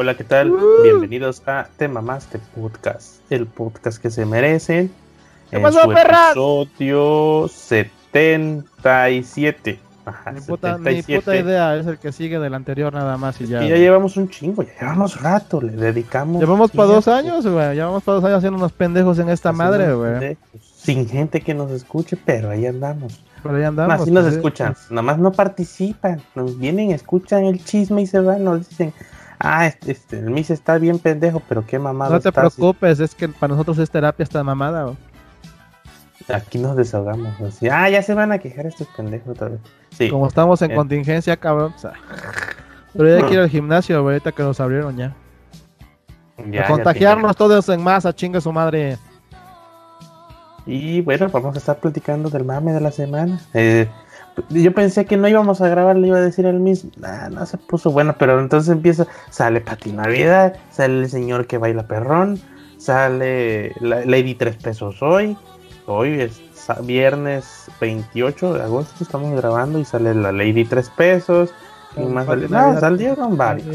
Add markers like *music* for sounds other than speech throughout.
Hola, ¿qué tal? Bienvenidos a Te Mamaste Podcast, el podcast que se merecen. ¿Qué pasó, perras? Episodio 77. Ajá, Mi puta, mi 77. puta idea es el que sigue del anterior nada más y ya. Y ya llevamos un chingo, ya llevamos rato, le dedicamos. Llevamos para dos años, güey. Llevamos para dos años haciendo unos pendejos en esta haciendo madre, güey. Sin gente que nos escuche, pero ahí andamos. Pero ahí andamos. Así nos escuchan, nomás no participan, nos vienen, escuchan el chisme y se van, nos dicen, ah, este, este, el Miss está bien pendejo, pero qué mamada. No te estás". preocupes, es que para nosotros es terapia esta mamada. Aquí nos desahogamos, así, ah, ya se van a quejar estos pendejos otra vez. Sí, Como estamos en Eh. contingencia, cabrón. o sea, Pero ya quiero al gimnasio, güey, ahorita que nos abrieron ya. ya, a ya contagiarnos todos en masa, chingue su madre. Y bueno, vamos a estar platicando del mame de la semana. Eh, yo pensé que no íbamos a grabar, le iba a decir al Miss, nah, no se puso bueno, pero entonces empieza, sale Pati Navidad, sale el señor que baila perrón, sale la- Lady Tres Pesos hoy, hoy es viernes 28 de agosto, estamos grabando y sale la Lady Tres Pesos, y más sale- no, salieron varios.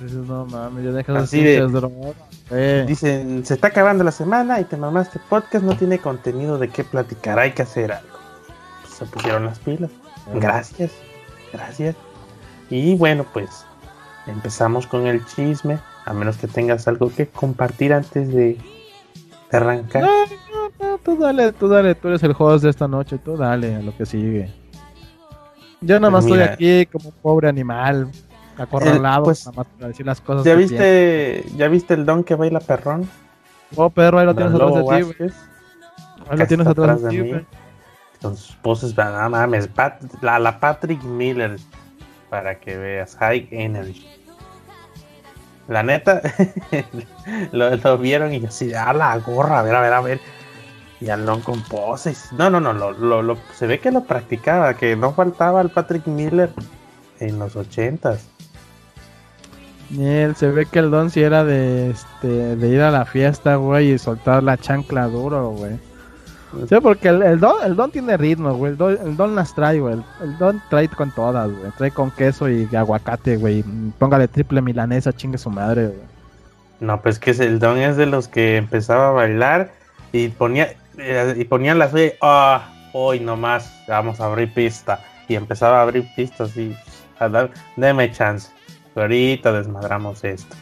Dices, No mames, ya dejas Así de-. Eh, Dicen, se está acabando la semana y te mamaste podcast, no tiene contenido de qué platicar, hay que hacer algo. Se pusieron las pilas. Gracias, gracias. Y bueno, pues empezamos con el chisme, a menos que tengas algo que compartir antes de, de arrancar. No, no, no, tú dale, tú dale, tú eres el host de esta noche, tú dale a lo que sigue. Yo nada más Pues estoy mira. aquí como un pobre animal, acorralado, Eh, pues, nada más para decir las cosas. ¿Ya viste, ¿Ya viste el don que baila perrón? Oh, perro, ahí lo tienes atrás de ti, güey. Ahí lo tienes atrás de ti. Con sus poses, no mames, la, la Patrick Miller, para que veas, High Energy. La neta, *laughs* lo, vieron y así, a la gorra, a ver, a ver, a ver. Y Alon con poses. No, no, no, lo, lo- lo- se ve que lo practicaba, que no faltaba al Patrick Miller en los ochentas. Él, se ve que el don sí era de, este, de ir a la fiesta, güey, y soltar la chancla duro, güey. Sí, porque el, don, el don tiene ritmo, güey. El don, las trae, güey. El, don trae con todas, güey. Trae con queso y aguacate, güey. Póngale triple milanesa, chingue su madre, güey. No, pues que el don es de los que empezaba a bailar y ponía eh, y ponía la suya, ah, hoy nomás vamos a abrir pista y empezaba a abrir pistas y a dar, deme chance, ahorita desmadramos esto.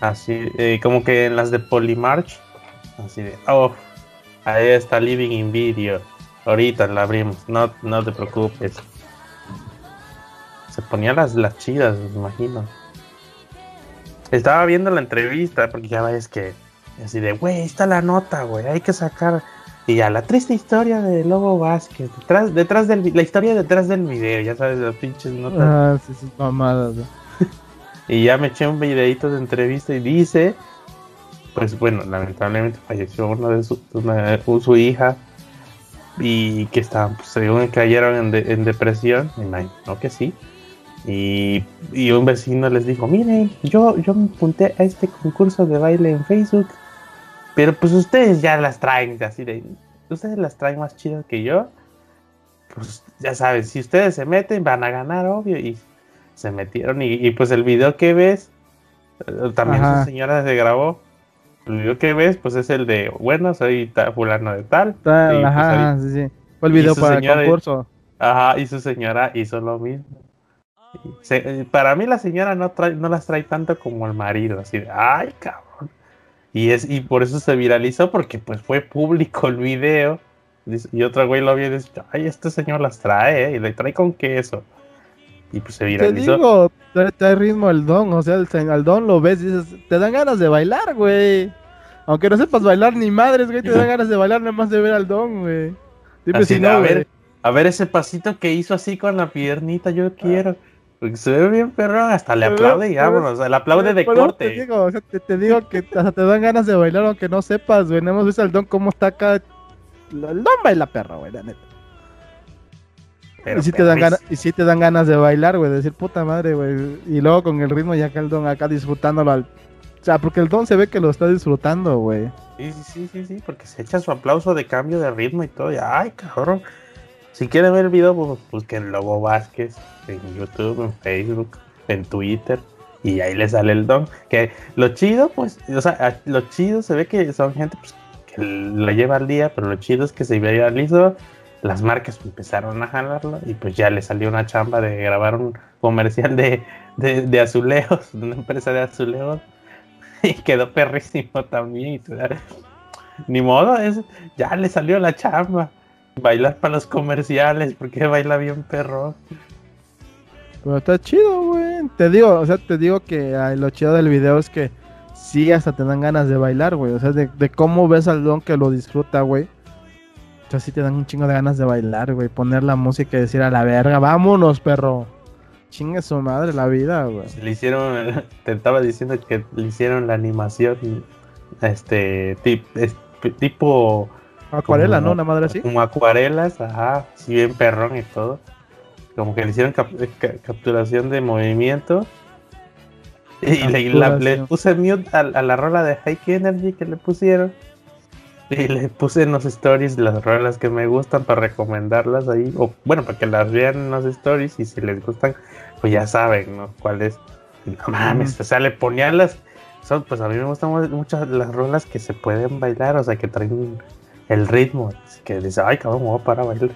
Así, eh, como que en las de Polymarch, así de, oh, ahí está Living in Video, ahorita la abrimos, no, no te preocupes. Se ponía las, las chidas, me imagino. Estaba viendo la entrevista, porque ya ves que así de, güey, está la nota, güey, hay que sacar. Y ya, la triste historia de Lobo Vázquez, detrás, detrás del, la historia detrás del video, ya sabes, las pinches notas. Ah, sí, mamadas, güey. *laughs* Y ya me eché un videito de entrevista y dice, pues bueno, lamentablemente falleció una de su, una- un- su hija y que estaban, pues, según cayeron en, de- en depresión, me imagino que sí. Y, y un vecino les dijo, miren, yo, yo me apunté a este concurso de baile en Facebook, pero pues ustedes ya las traen, así de, ustedes las traen más chidas que yo. Pues ya saben, si ustedes se meten van a ganar, obvio, y se metieron y, y, pues el video que ves, eh, también Ajá. su señora se grabó. Video que ves, pues es el de, bueno, soy ta- fulano de tal. Y, pues, ajá, ahí- sí, sí. Fue el video para el concurso. Ajá, y su señora hizo lo mismo. Se- para mí la señora no trae, no las trae tanto como el marido, así de, ay cabrón. Y es, y por eso se viralizó, porque pues fue público el video. Y otro güey lo vio y dice, ay, este señor las trae, ¿eh? y le trae con queso. Y pues se Te viralizó. digo, trae, trae ritmo el don, o sea, el, don lo ves y dices, te dan ganas de bailar, güey. Aunque no sepas bailar ni madres, güey, te dan ganas de bailar nada más de ver al don, güey. Dime Así si no, a güey. ver, a ver ese pasito que hizo así con la piernita, yo quiero. Porque se ve bien perro, hasta le aplaude y vámonos, le aplaude de corte. Te digo, o sea, te, te digo que hasta te dan ganas de bailar aunque no sepas, güey. No hemos visto al don cómo está acá. El don baila perro, güey, la neta. Pero y sí te dan perris- ganas, y sí te dan ganas de bailar, güey, de decir puta madre, güey. Y luego con el ritmo ya acá el don acá disfrutándolo al. Sea, porque el don se ve que lo está disfrutando, güey. Sí, sí, sí, sí, porque se echa su aplauso de cambio de ritmo y todo. ay, cabrón. Si quieren ver el video, pues busquen Lobo Vázquez en YouTube, en Facebook, en Twitter. y ahí le sale el don. Que lo chido, pues, o sea, lo chido se ve que son gente pues, que la lleva al día, pero lo chido es que se viralizó, las marcas empezaron a jalarlo y pues ya le salió una chamba de grabar un comercial de, de, de azulejos, *laughs* una empresa de azulejos *laughs* y quedó perrísimo también. Ni modo, es, ya le salió la chamba. Bailar para los comerciales, porque baila bien perro. Pero está chido, güey. Te digo, o sea, te digo que lo chido del video es que sí hasta te dan ganas de bailar, güey. O sea, de, cómo ves al don que lo disfruta, güey. O sea, sí te dan un chingo de ganas de bailar, güey. Poner la música y decir a la verga, vámonos, perro. Chingue su madre la vida, güey. Le hicieron, *laughs* te estaba diciendo que le hicieron la animación, este, tipo... Acuarela, ¿no? Una madre así. Como acuarelas, ajá, si bien perrón y todo. Como que le hicieron capturación de movimiento. Y le, puse mute a, la rola de High Energy que le pusieron. *laughs* Y le puse en los stories las rolas que me gustan para recomendarlas ahí. O bueno, para que las vean en los stories y si les gustan, pues ya saben, ¿no? ¿Cuál es? No mames, o sea, le ponía las. Son, pues a mí me gustan mucho las rolas que se pueden bailar, o sea, que traen el ritmo. Que dice, ay, cabrón, me voy a parar a bailar.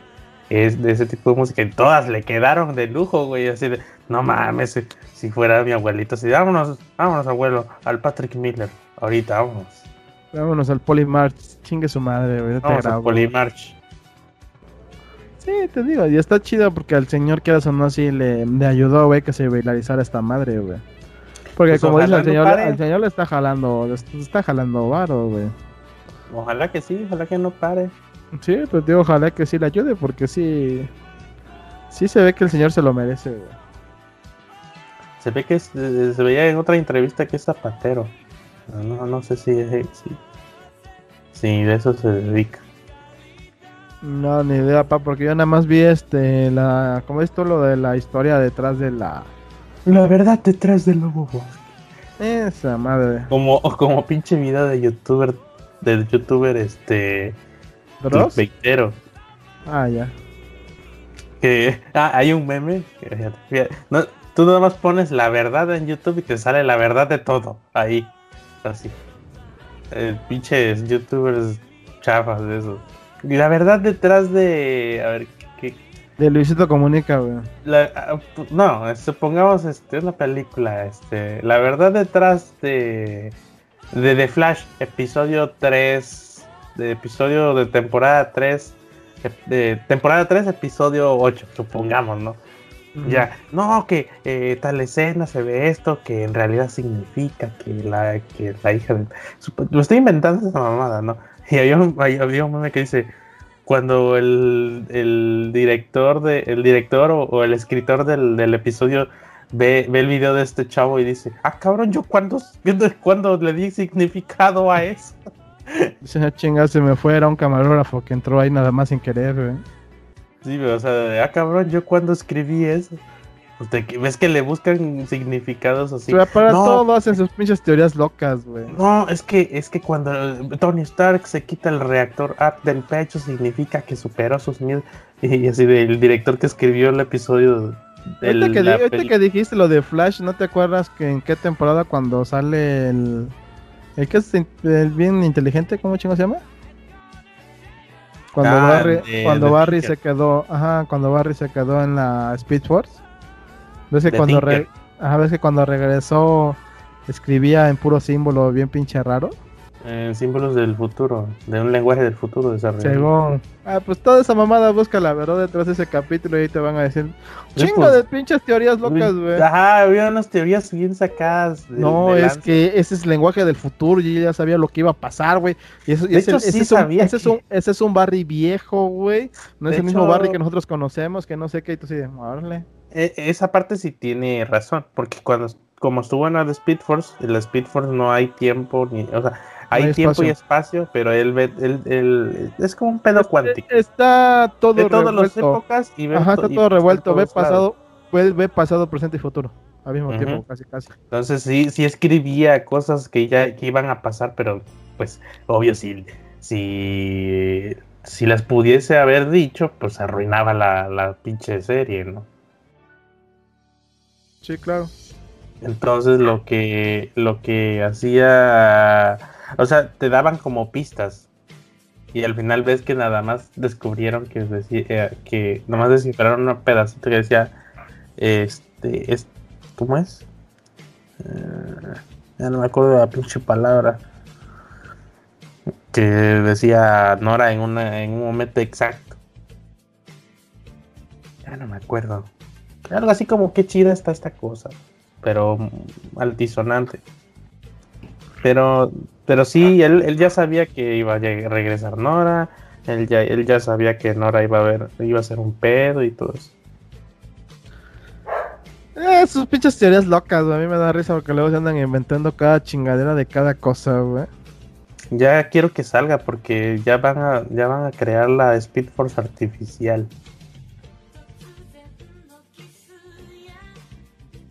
Es de ese tipo de música. Y todas le quedaron de lujo, güey. Así de, no mames, si, fuera mi abuelito, así, vámonos, vámonos, abuelo, al Patrick Miller. Ahorita, vámonos. Vámonos al Polymarch. Chingue su madre, güey. Vamos al Polymarch. Sí, te digo, y está chido porque al señor que o no así le, le ayudó, güey, que se bailarizara esta madre, güey. Porque pues como dice el señor, el señor le está jalando, le está jalando varo, güey. Ojalá que sí, ojalá que no pare. Sí, pues digo, ojalá que sí le ayude, porque sí, sí se ve que el señor se lo merece, güey. Se ve que se veía en otra entrevista que es zapatero. No, no sé si, si, si de eso se dedica. No, ni idea, pa, porque yo nada más vi este, la, ¿cómo es todo lo de la historia detrás de la... La verdad detrás del lobo Esa madre. Como, como pinche video de youtuber, del youtuber este... ¿Dross? Ah, ya. Que, ah, hay un meme. no, tú nada más pones la verdad en YouTube y te sale la verdad de todo. Ahí. Así. El pinche youtubers chafas de eso. Y la verdad detrás de. A ver, ¿qué? De Luisito Comunica, güey. Ah, no, supongamos, este, es una película, este. La verdad detrás de. De The Flash, episodio 3. De episodio de temporada 3. De temporada 3, episodio 8, supongamos, ¿no? Ya, no, que eh, tal escena se ve esto, que en realidad significa que la, que la hija de... Lo estoy inventando esa mamada, ¿no? *laughs* Y había un, había un meme que dice, cuando el, el director de el director o, el escritor del, del episodio ve, ve, el video de este chavo y dice, ah cabrón, yo cuando, cuando le di significado a eso. *laughs* Dice, ah, chinga, se me fue, era un camarógrafo que entró ahí nada más sin querer, güey. Sí, o sea, ah cabrón, yo cuando escribí eso. ¿Ves que le buscan significados así? Pero para todo hacen sus pinches teorías locas, güey. No, es que, es que cuando Tony Stark se quita el reactor Art del pecho, significa que superó sus miedos. *laughs* Y así del director que escribió el episodio. Del, ahorita, que, que dijiste lo de Flash, ¿no te acuerdas que en qué temporada cuando sale el. El que es el bien inteligente, ¿cómo chingo se llama? Cuando ah, Barry, cuando Barry se quedó, ajá, cuando Barry se quedó en la Speed Force. Ves que, cuando ves que cuando regresó escribía en puro símbolo bien pinche raro. En símbolos del futuro, de un lenguaje del futuro desarrollado. Ah, pues toda esa mamada busca la verdad detrás de ese capítulo y ahí te van a decir chingo pues, de pinches teorías locas, güey. Ajá, había unas teorías bien sacadas. no, es que ese es el lenguaje del futuro y ya sabía lo que iba a pasar, güey. Y eso, ese, es un, ese, es un, ese es un Barry viejo, güey. No es el mismo Barry que nosotros conocemos, que no sé qué, y tú sí, órale. E, esa parte sí tiene razón, porque cuando como estuvo en la de Speed Force, en la Speed Force no hay tiempo ni, o sea, hay, tiempo y espacio, pero él ve, él, es como un pedo cuántico. Está todo de todas las épocas y ve Ajá, está todo revuelto, ve pasado, ve, pasado, presente y futuro al mismo tiempo, casi casi. Entonces sí, sí escribía cosas que ya que iban a pasar, pero pues obvio si si si las pudiese haber dicho, pues arruinaba la, la pinche serie, ¿no? Sí, claro. Entonces lo que lo que hacía, o sea, te daban como pistas y al final ves que nada más descubrieron que decía eh, que nomás descifraron un pedacito que decía este es ¿cómo es? Eh, ya no me acuerdo la pinche palabra que decía Nora en una en un momento exacto. Ya no me acuerdo. Algo así como qué chida está esta cosa, pero altisonante. Pero, pero sí, él, él ya sabía que iba a regresar Nora, él ya, él ya sabía que Nora iba a ver, iba a ser un pedo y todo eso. Eh, sus pinches teorías locas, A mí me da risa porque luego se andan inventando cada chingadera de cada cosa, güey. Ya quiero que salga porque ya van a, ya van a crear la Speed Force artificial.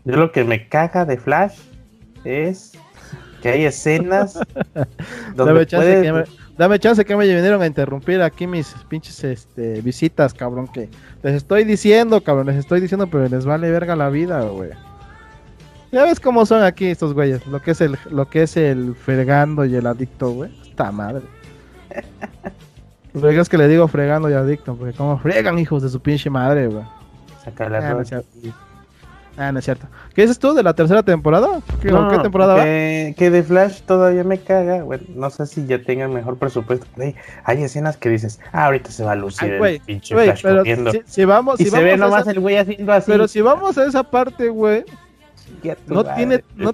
Yo lo que me caga de Flash es que hay escenas *laughs* donde dame, chance que me, dame chance que me vinieron a interrumpir aquí mis pinches este, visitas, cabrón, que les estoy diciendo, cabrón, les estoy diciendo, pero les vale verga la vida, güey. Ya ves cómo son aquí estos güeyes, lo que es el, lo que es el fregando y el adicto, güey. Esta madre. *laughs* Lo es que le digo fregando y adicto, porque como fregan hijos de su pinche madre, güey. Saca Ah, no es cierto. ¿Qué dices tú de la tercera temporada? ¿Qué, temporada que, va? Que de Flash todavía me caga. Bueno, no sé si ya tengan mejor presupuesto. Hay, escenas que dices, ah, ahorita se va a lucir el pinche Flash corriendo. Si, vamos, y se ve nomás el güey haciendo así. Pero si vamos a esa parte, güey, no tiene. No,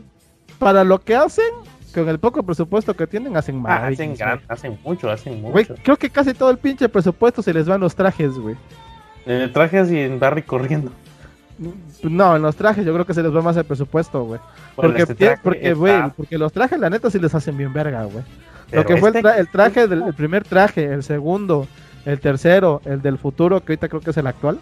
para lo que hacen, con el poco presupuesto que tienen, hacen mal. Ah, hacen, hacen mucho, hacen mucho. Güey, creo que casi todo el pinche presupuesto se les van los trajes, güey. En trajes y en Barry corriendo. No, en los trajes yo creo que se les va más el presupuesto, güey. Porque, este porque, porque los trajes la neta sí les hacen bien verga, güey. Lo que fue el, este traje del primer traje, el segundo, el tercero, el del futuro, que ahorita creo que es el actual.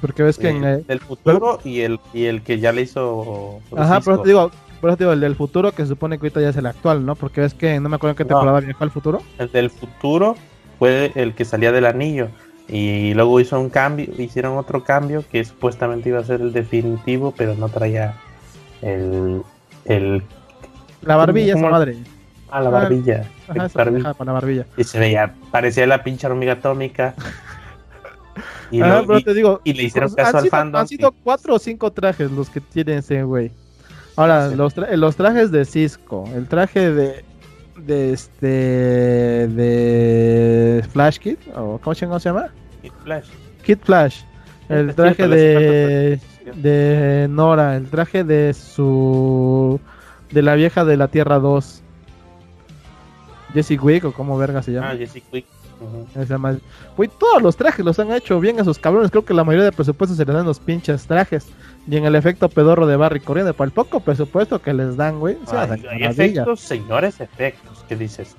Porque ves que en el del futuro y el y el que ya le hizo Ajá, pero te digo, por eso digo, el del futuro que se supone que ahorita ya es el actual, ¿no? Porque ves que no me acuerdo en qué temporada viajó el futuro. El del futuro fue el que salía del anillo. Y luego hizo un cambio, hicieron otro cambio que supuestamente iba a ser el definitivo, pero no traía el. el la barbilla, esa madre. Ah, la barbilla. Ajá, barbilla. la barbilla. Y se veía, parecía la pinche hormiga atómica. *laughs* Y, pero te digo, y le hicieron pues, caso al fandom. Han sido cuatro o cinco trajes los que tiene ese güey. Ahora, los, los trajes de Cisco, el traje de de este de Flash Kid o cómo se llama Kid Flash. Kid Flash. El traje de de Nora el traje de su de la vieja de la Tierra 2 Jessie Quick o como verga se llama ah Jessie Quick todos los trajes los han hecho bien a sus cabrones. Creo que la mayoría de presupuestos se les dan los pinches trajes. Y en el efecto pedorro de Barry corriendo, para el poco presupuesto que les dan, güey. hay efectos, señores efectos. ¿Qué dices?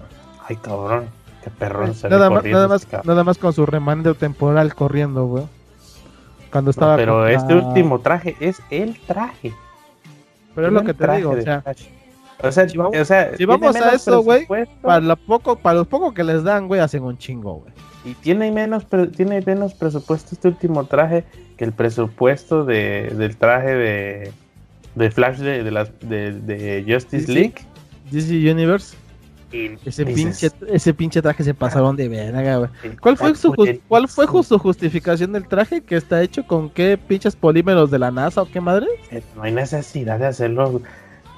Ay, cabrón, qué perrón se nada, más, nada, más, nada más con su remando temporal corriendo, güey. Cuando estaba. pero este último traje es el traje. Pero es lo que te digo, o sea. O sea, si vamos, o sea, si vamos a eso, güey, para, lo poco, para los pocos que les dan, güey, hacen un chingo, güey. Y tiene menos, tiene menos presupuesto este último traje que el presupuesto de, del traje de, de Flash de, de, las, de, Justice League. DC Universe. ese, pinche, ese pinche traje se pasaron de verga, güey. ¿Cuál fue, su, ¿Cuál fue su justificación del traje? ¿Que está hecho con qué pinches polímeros de la NASA o qué madre? Eh, no hay necesidad de hacerlo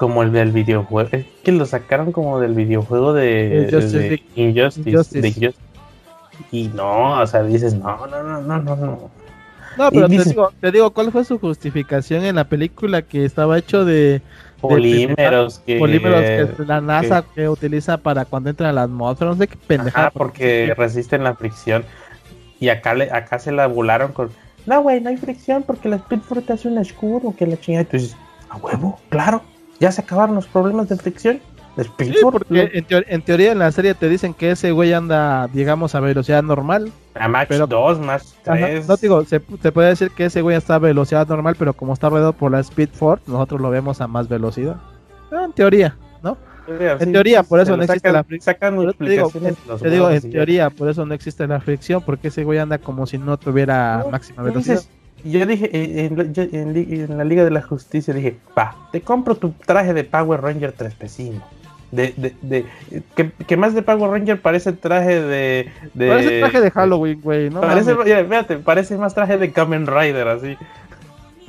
como el del videojuego. Es que lo sacaron como del videojuego de, de Injustice. y no, o sea, dices, no, no, no, no, no, no. No, pero te, digo, te digo, ¿cuál fue su justificación en la película que estaba hecho de polímeros que, polímeros que la NASA que, utiliza para cuando entra a la atmósfera, no sé qué pendejada. porque resisten la fricción. Y acá le, acá se la volaron con, no, güey, no hay fricción porque la Speedford hace un escudo, que la chingada. Entonces, a huevo, claro ya se acabaron los problemas de fricción. Sí, porque en, teoría en la serie te dicen que ese güey anda, digamos, a velocidad normal. A Mach 2, más 3. no digo, se, puede decir que ese güey está a velocidad normal, pero como está rodeado por la Speed Force, nosotros lo vemos a más velocidad. Ah, en teoría, ¿no? en teoría, por eso no existe la fricción. Te digo, te digo en teoría, por eso no existe la fricción, porque ese güey anda como si no tuviera máxima velocidad yo dije, eh, en, en, en, la Liga de la Justicia, dije, pa, te compro tu traje de Power Ranger tres pesinos. De, de, de, que, que, más de Power Ranger parece traje de. de parece traje de Halloween, güey, ¿no? Parece, mira, fíjate, parece más traje de Kamen Rider, así.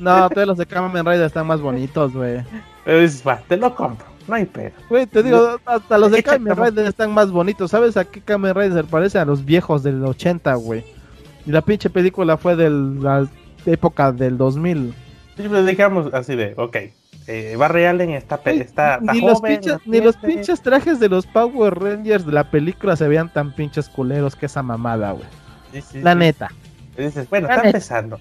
No, todos los de Kamen Rider están más bonitos, güey. Pero dices, va, te lo compro, no hay pedo. Güey, te digo, hasta los de Kamen Rider están más bonitos. ¿Sabes a qué Kamen Rider parece? A los viejos del 80, güey. Y la pinche película fue de la época del 2000. Sí, pues digamos así de, ok, eh, Barry Allen está, está, está ni, joven, los pinches, ni los pinches trajes de los Power Rangers de la película se veían tan pinches culeros que esa mamada, güey. Sí, sí, la sí. neta. Y dices, bueno, La está neta. empezando.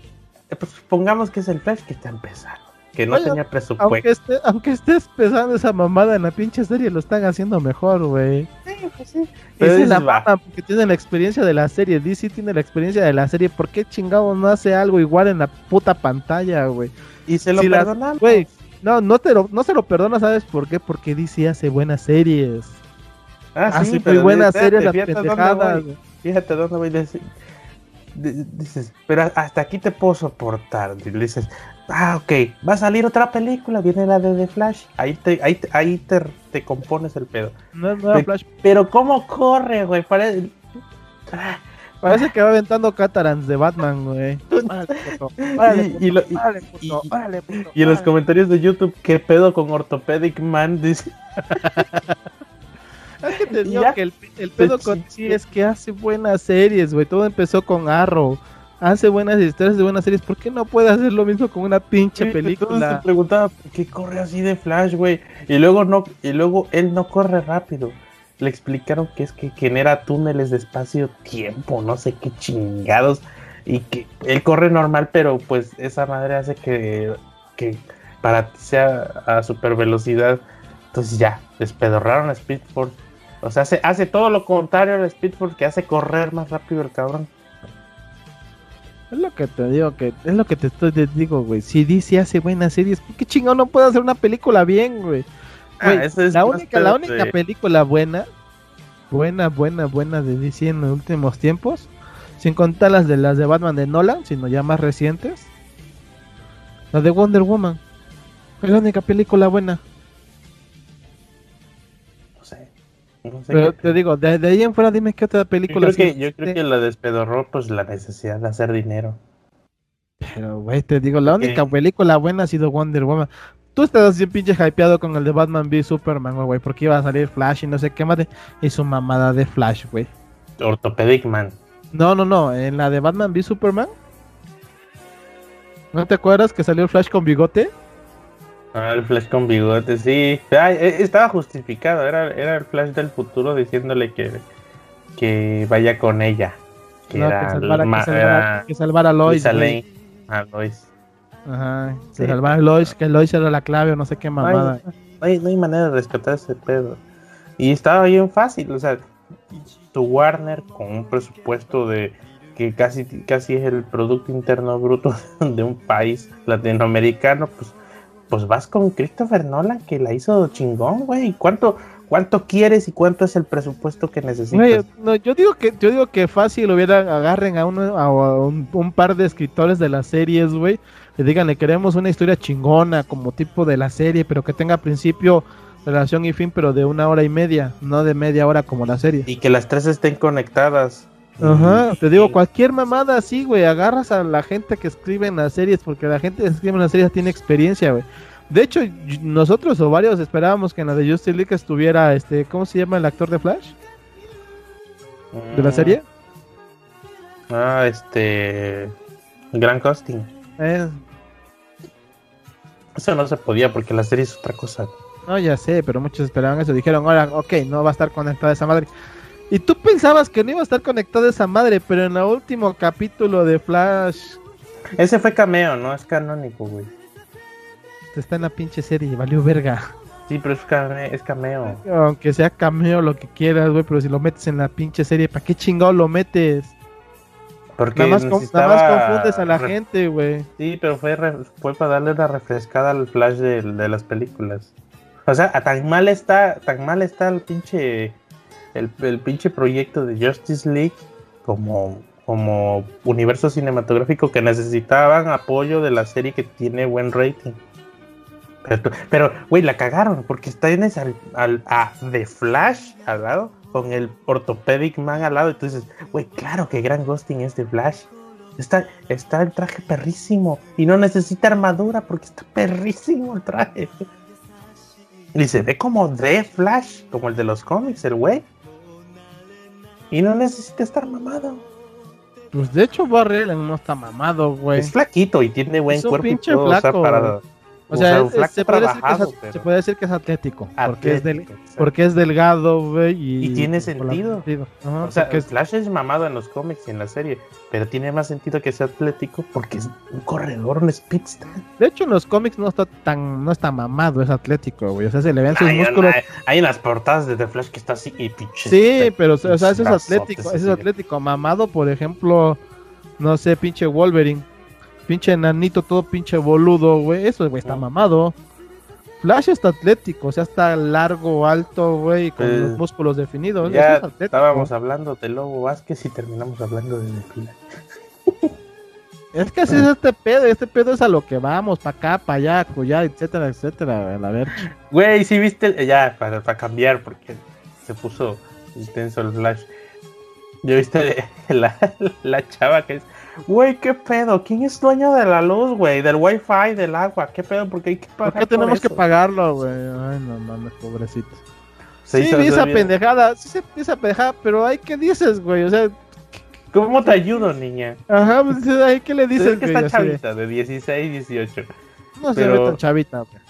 Eh, Pues supongamos que es el Flash que está empezando. Que no Oye, tenía Aunque, presupuesto. esté, aunque estés pesando esa mamada en la pinche serie, lo están haciendo mejor, güey. Sí, pues sí. Pero dices, la va. maman porque tienen la experiencia de la serie. DC tiene la experiencia de la serie. ¿Por qué chingados no hace algo igual en la puta pantalla, güey? Y se lo Si perdonamos. Güey, no, no, te lo, no se lo perdona, ¿sabes por qué? Porque DC hace buenas series. Ah, hace muy pero buenas series las fíjate dónde pendejadas. voy. Fíjate dónde voy. Dices, di- dices, pero hasta aquí te puedo soportar. Dices, ah, ok, va a salir otra película, viene la de The Flash. Ahí te, ahí, te- ahí te, te compones el pedo. No, no era Sí. Flash. Pero cómo corre, güey. Pare- Ah, Parece que va aventando catarans de Batman, güey. Y- en los comentarios de YouTube, ¿qué pedo con Orthopedic Man? *laughs* Dice, Es que te digo ya. que el, el pedo con. DC es que hace buenas series, güey. Todo empezó con Arrow. Hace buenas historias de buenas series. ¿Por qué no puede hacer lo mismo con una pinche Sí, película? se preguntaba por qué corre así de Flash, güey. Y luego no, y luego él no corre rápido. Le explicaron que es que genera túneles de espacio-tiempo, no sé qué chingados. Y que él corre normal, pero pues esa madre hace que, que para sea a super velocidad. Entonces ya, despedorraron a Speed Force. O sea, hace, hace todo lo contrario al Speed Force que hace correr más rápido el cabrón. Es lo que te digo, que es lo que te estoy te digo, güey. Si DC hace buenas series, ¿por qué chingado no puede hacer una película bien, güey? Güey, Ah, eso es la única, la única de- película buena, buena, buena, buena de DC en los últimos tiempos, sin contar las de las de Batman de Nolan, sino ya más recientes, la de Wonder Woman. Es la única película buena. No sé Pero qué- te digo, de, de ahí en fuera dime qué otra Yo película. creo, que, yo creo que la despedorró pues la necesidad de hacer dinero. Pero, güey, te digo, la única película buena ha sido Wonder Woman. Tú estás bien pinche hypeado con el de Batman v Superman, güey, porque iba a salir Flash y no sé qué más. de- Y su mamada de Flash, güey. Orthopedic Man. No, no, no, en la de Batman v Superman. ¿No te acuerdas que salió Flash con bigote? Ah, el Flash con bigote, sí. Eh, estaba justificado, era, era el Flash del futuro diciéndole que, que vaya con ella. Que No, era, que salvara, ma- que salvara, era que salvara a Lois. Lane. Ah, Lois. Ajá, que Sí. salvara a Lois, que Lois era la clave o no sé qué mamada. Ay, no, hay, no hay manera de rescatar ese pedo. Y estaba bien fácil, o sea, tu Warner con un presupuesto de que casi, casi es el Producto Interno Bruto *laughs* de un país latinoamericano, pues, pues vas con Christopher Nolan que la hizo chingón, güey. ¿Cuánto, ¿Cuánto quieres y cuánto es el presupuesto que necesitas? Güey, no, yo digo que yo digo que fácil hubiera agarren a, uno, a un, un par de escritores de las series, güey, y díganle queremos una historia chingona como tipo de la serie, pero que tenga principio, relación y fin, pero de una hora y media, no de media hora como la serie. Y que las tres estén conectadas. Ajá, te digo, cualquier mamada así, güey, agarras a la gente que escribe en las series, porque la gente que escribe en las series tiene experiencia, güey. De hecho, nosotros o varios esperábamos que en la de Justice League estuviera, este, ¿cómo se llama el actor de Flash? ¿De la Mm, serie? Ah, este. Gran Costing. Eh, Eso no se podía porque la serie es otra cosa. no, ya sé, pero muchos esperaban eso. Dijeron, ahora, ok, no va a estar conectada esa madre. Y tú pensabas que no iba a estar conectada esa madre, pero en el último capítulo de Flash Ese fue cameo, no es canónico, güey. está en la pinche serie, valió verga. Sí, pero es cameo. Es cameo. Aunque sea cameo, lo que quieras, güey, pero si lo metes en la pinche serie, ¿para qué chingado lo metes? Porque Nada más, necesitaba nada más confundes a la re- gente, güey. Sí, pero fue, re- fue para darle una refrescada al flash de, de las películas. O sea, a tan mal está, tan mal está el pinche, el, el pinche proyecto de Justice League como, como universo cinematográfico que necesitaban apoyo de la serie que tiene buen rating. Pero, güey, la cagaron porque en ese al, a The Flash al lado con el Orthopedic Man al lado. Entonces, güey, claro que Gran Ghosting es de Flash. Está, está el traje perrísimo y no necesita armadura porque está perrísimo el traje. Y se ve como de Flash, como el de los cómics, el güey. Y no necesita estar mamado. Pues de hecho Barry no está mamado, güey. Es flaquito y tiene buen cuerpo. Pinche flaco. O sea, se, puede decir que es, atlético, porque, es del, porque es delgado, güey. Y, tiene sentido. o sea, que Flash es mamado en los cómics y en la serie, pero tiene más sentido que sea atlético porque es un corredor, un speedster. De hecho, en los cómics no está tan no está mamado, es atlético, güey. O sea, se le ven sus músculos. hay, unas portadas de The Flash que está así y pinche. Sí, pero o sea, eso es atlético, eso es atlético. Mamado, por ejemplo, no sé, pinche Wolverine pinche enanito, todo pinche boludo, güey. Eso, güey, está mamado. Flash está atlético, o sea, está largo, alto, güey, con los músculos definidos. Ya estábamos hablando de Lobo Vázquez y terminamos hablando de Flash. Es que así es este pedo, este pedo es a lo que vamos, para acá, para allá, cuya, etcétera, etcétera, a ver. Güey, sí viste, ya, para, para cambiar, porque se puso intenso el flash. ¿Ya viste *laughs* la, la chava que es, Güey, ¿qué pedo? ¿Quién es dueño de la luz, güey? Del wifi, del agua. ¿Qué pedo? ¿Por qué hay que pagar? ¿Por qué tenemos que pagarlo, güey? Ay, no mames, pobrecito. Sí, sí esa pendejada, sí esa pendejada, pero hay que dices, güey, o sea... ¿Cómo te ayudo, niña? Ajá, pues ahí que le dices, que está chavita, de 16, 18. No se ve tan chavita, güey.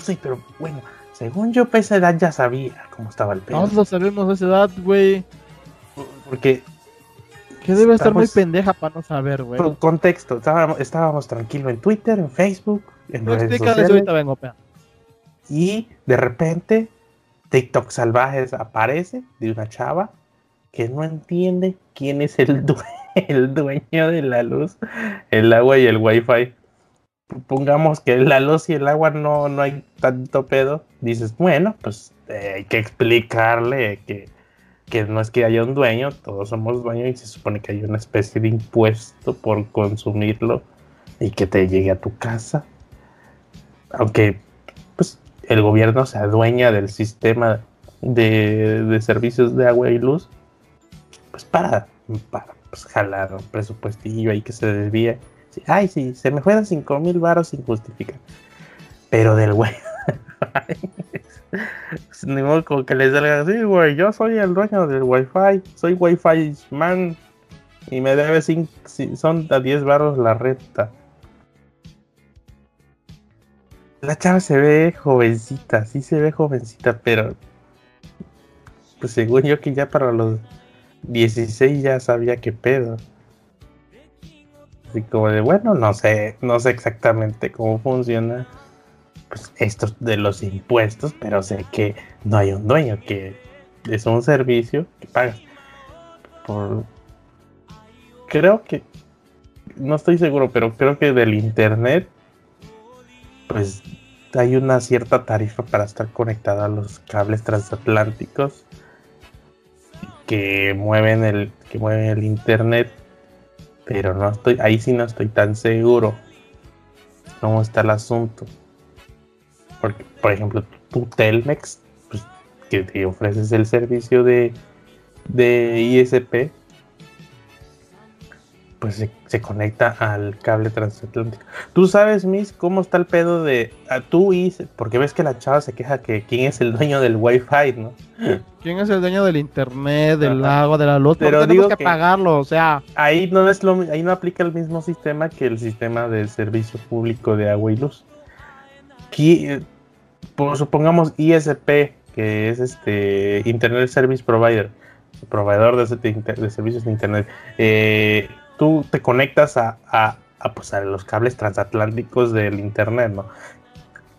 Sí, pero bueno, según yo, a esa edad ya sabía cómo estaba el pedo. Todos lo sabemos a esa edad, güey. Porque que debe estar muy pendeja para no saber, güey. Contexto, estábamos, estábamos tranquilos en Twitter, en Facebook, en no redes sociales. ahorita vengo, Y de repente, TikTok Salvajes aparece de una chava que no entiende quién es el, *laughs* el dueño de la luz, el agua y el wifi. Pongamos que la luz y el agua no, no hay tanto pedo. Dices, bueno, pues eh, hay que explicarle que que no es que haya un dueño, todos somos dueños y se supone que hay una especie de impuesto por consumirlo y que te llegue a tu casa. Aunque pues el gobierno se adueña del sistema de, servicios de agua y luz, pues para, para pues, jalar un presupuestillo ahí que se desvíe. Ay, sí, se me fueron 5 mil baros sin justificar. Pero del güey. *laughs* *laughs* Ni modo como que les salga así, güey, yo soy el dueño del wifi, soy wifi man y me debe son a 10 barros la renta. La chava se ve jovencita, sí se ve jovencita, pero pues según yo que ya para los 16 ya sabía qué pedo. Así como de bueno, no sé, no sé exactamente cómo funciona pues, estos de los impuestos, pero sé que no hay un dueño, que es un servicio que pagas. Por... Creo que... No estoy seguro, pero creo que del internet, pues hay una cierta tarifa para estar conectada a los cables transatlánticos que mueven el que mueven el internet pero no estoy ahí sí no estoy tan seguro cómo está el asunto porque, por ejemplo, tu Telmex, pues, que te ofreces el servicio de, de ISP, pues se, conecta al cable transatlántico. Tú sabes, Miss, cómo está el pedo de a tú y porque ves que la chava se queja que quién es el dueño del wifi, ¿no? ¿Quién es el dueño del internet, del agua, de la luz? Pero tenemos que, pagarlo, o sea. Ahí no es lo, ahí no aplica el mismo sistema que el sistema del servicio público de agua y luz supongamos ISP, que es este Internet Service Provider, proveedor de, servicios de Internet, eh, tú te conectas a, pues, a, los cables transatlánticos del Internet, ¿no?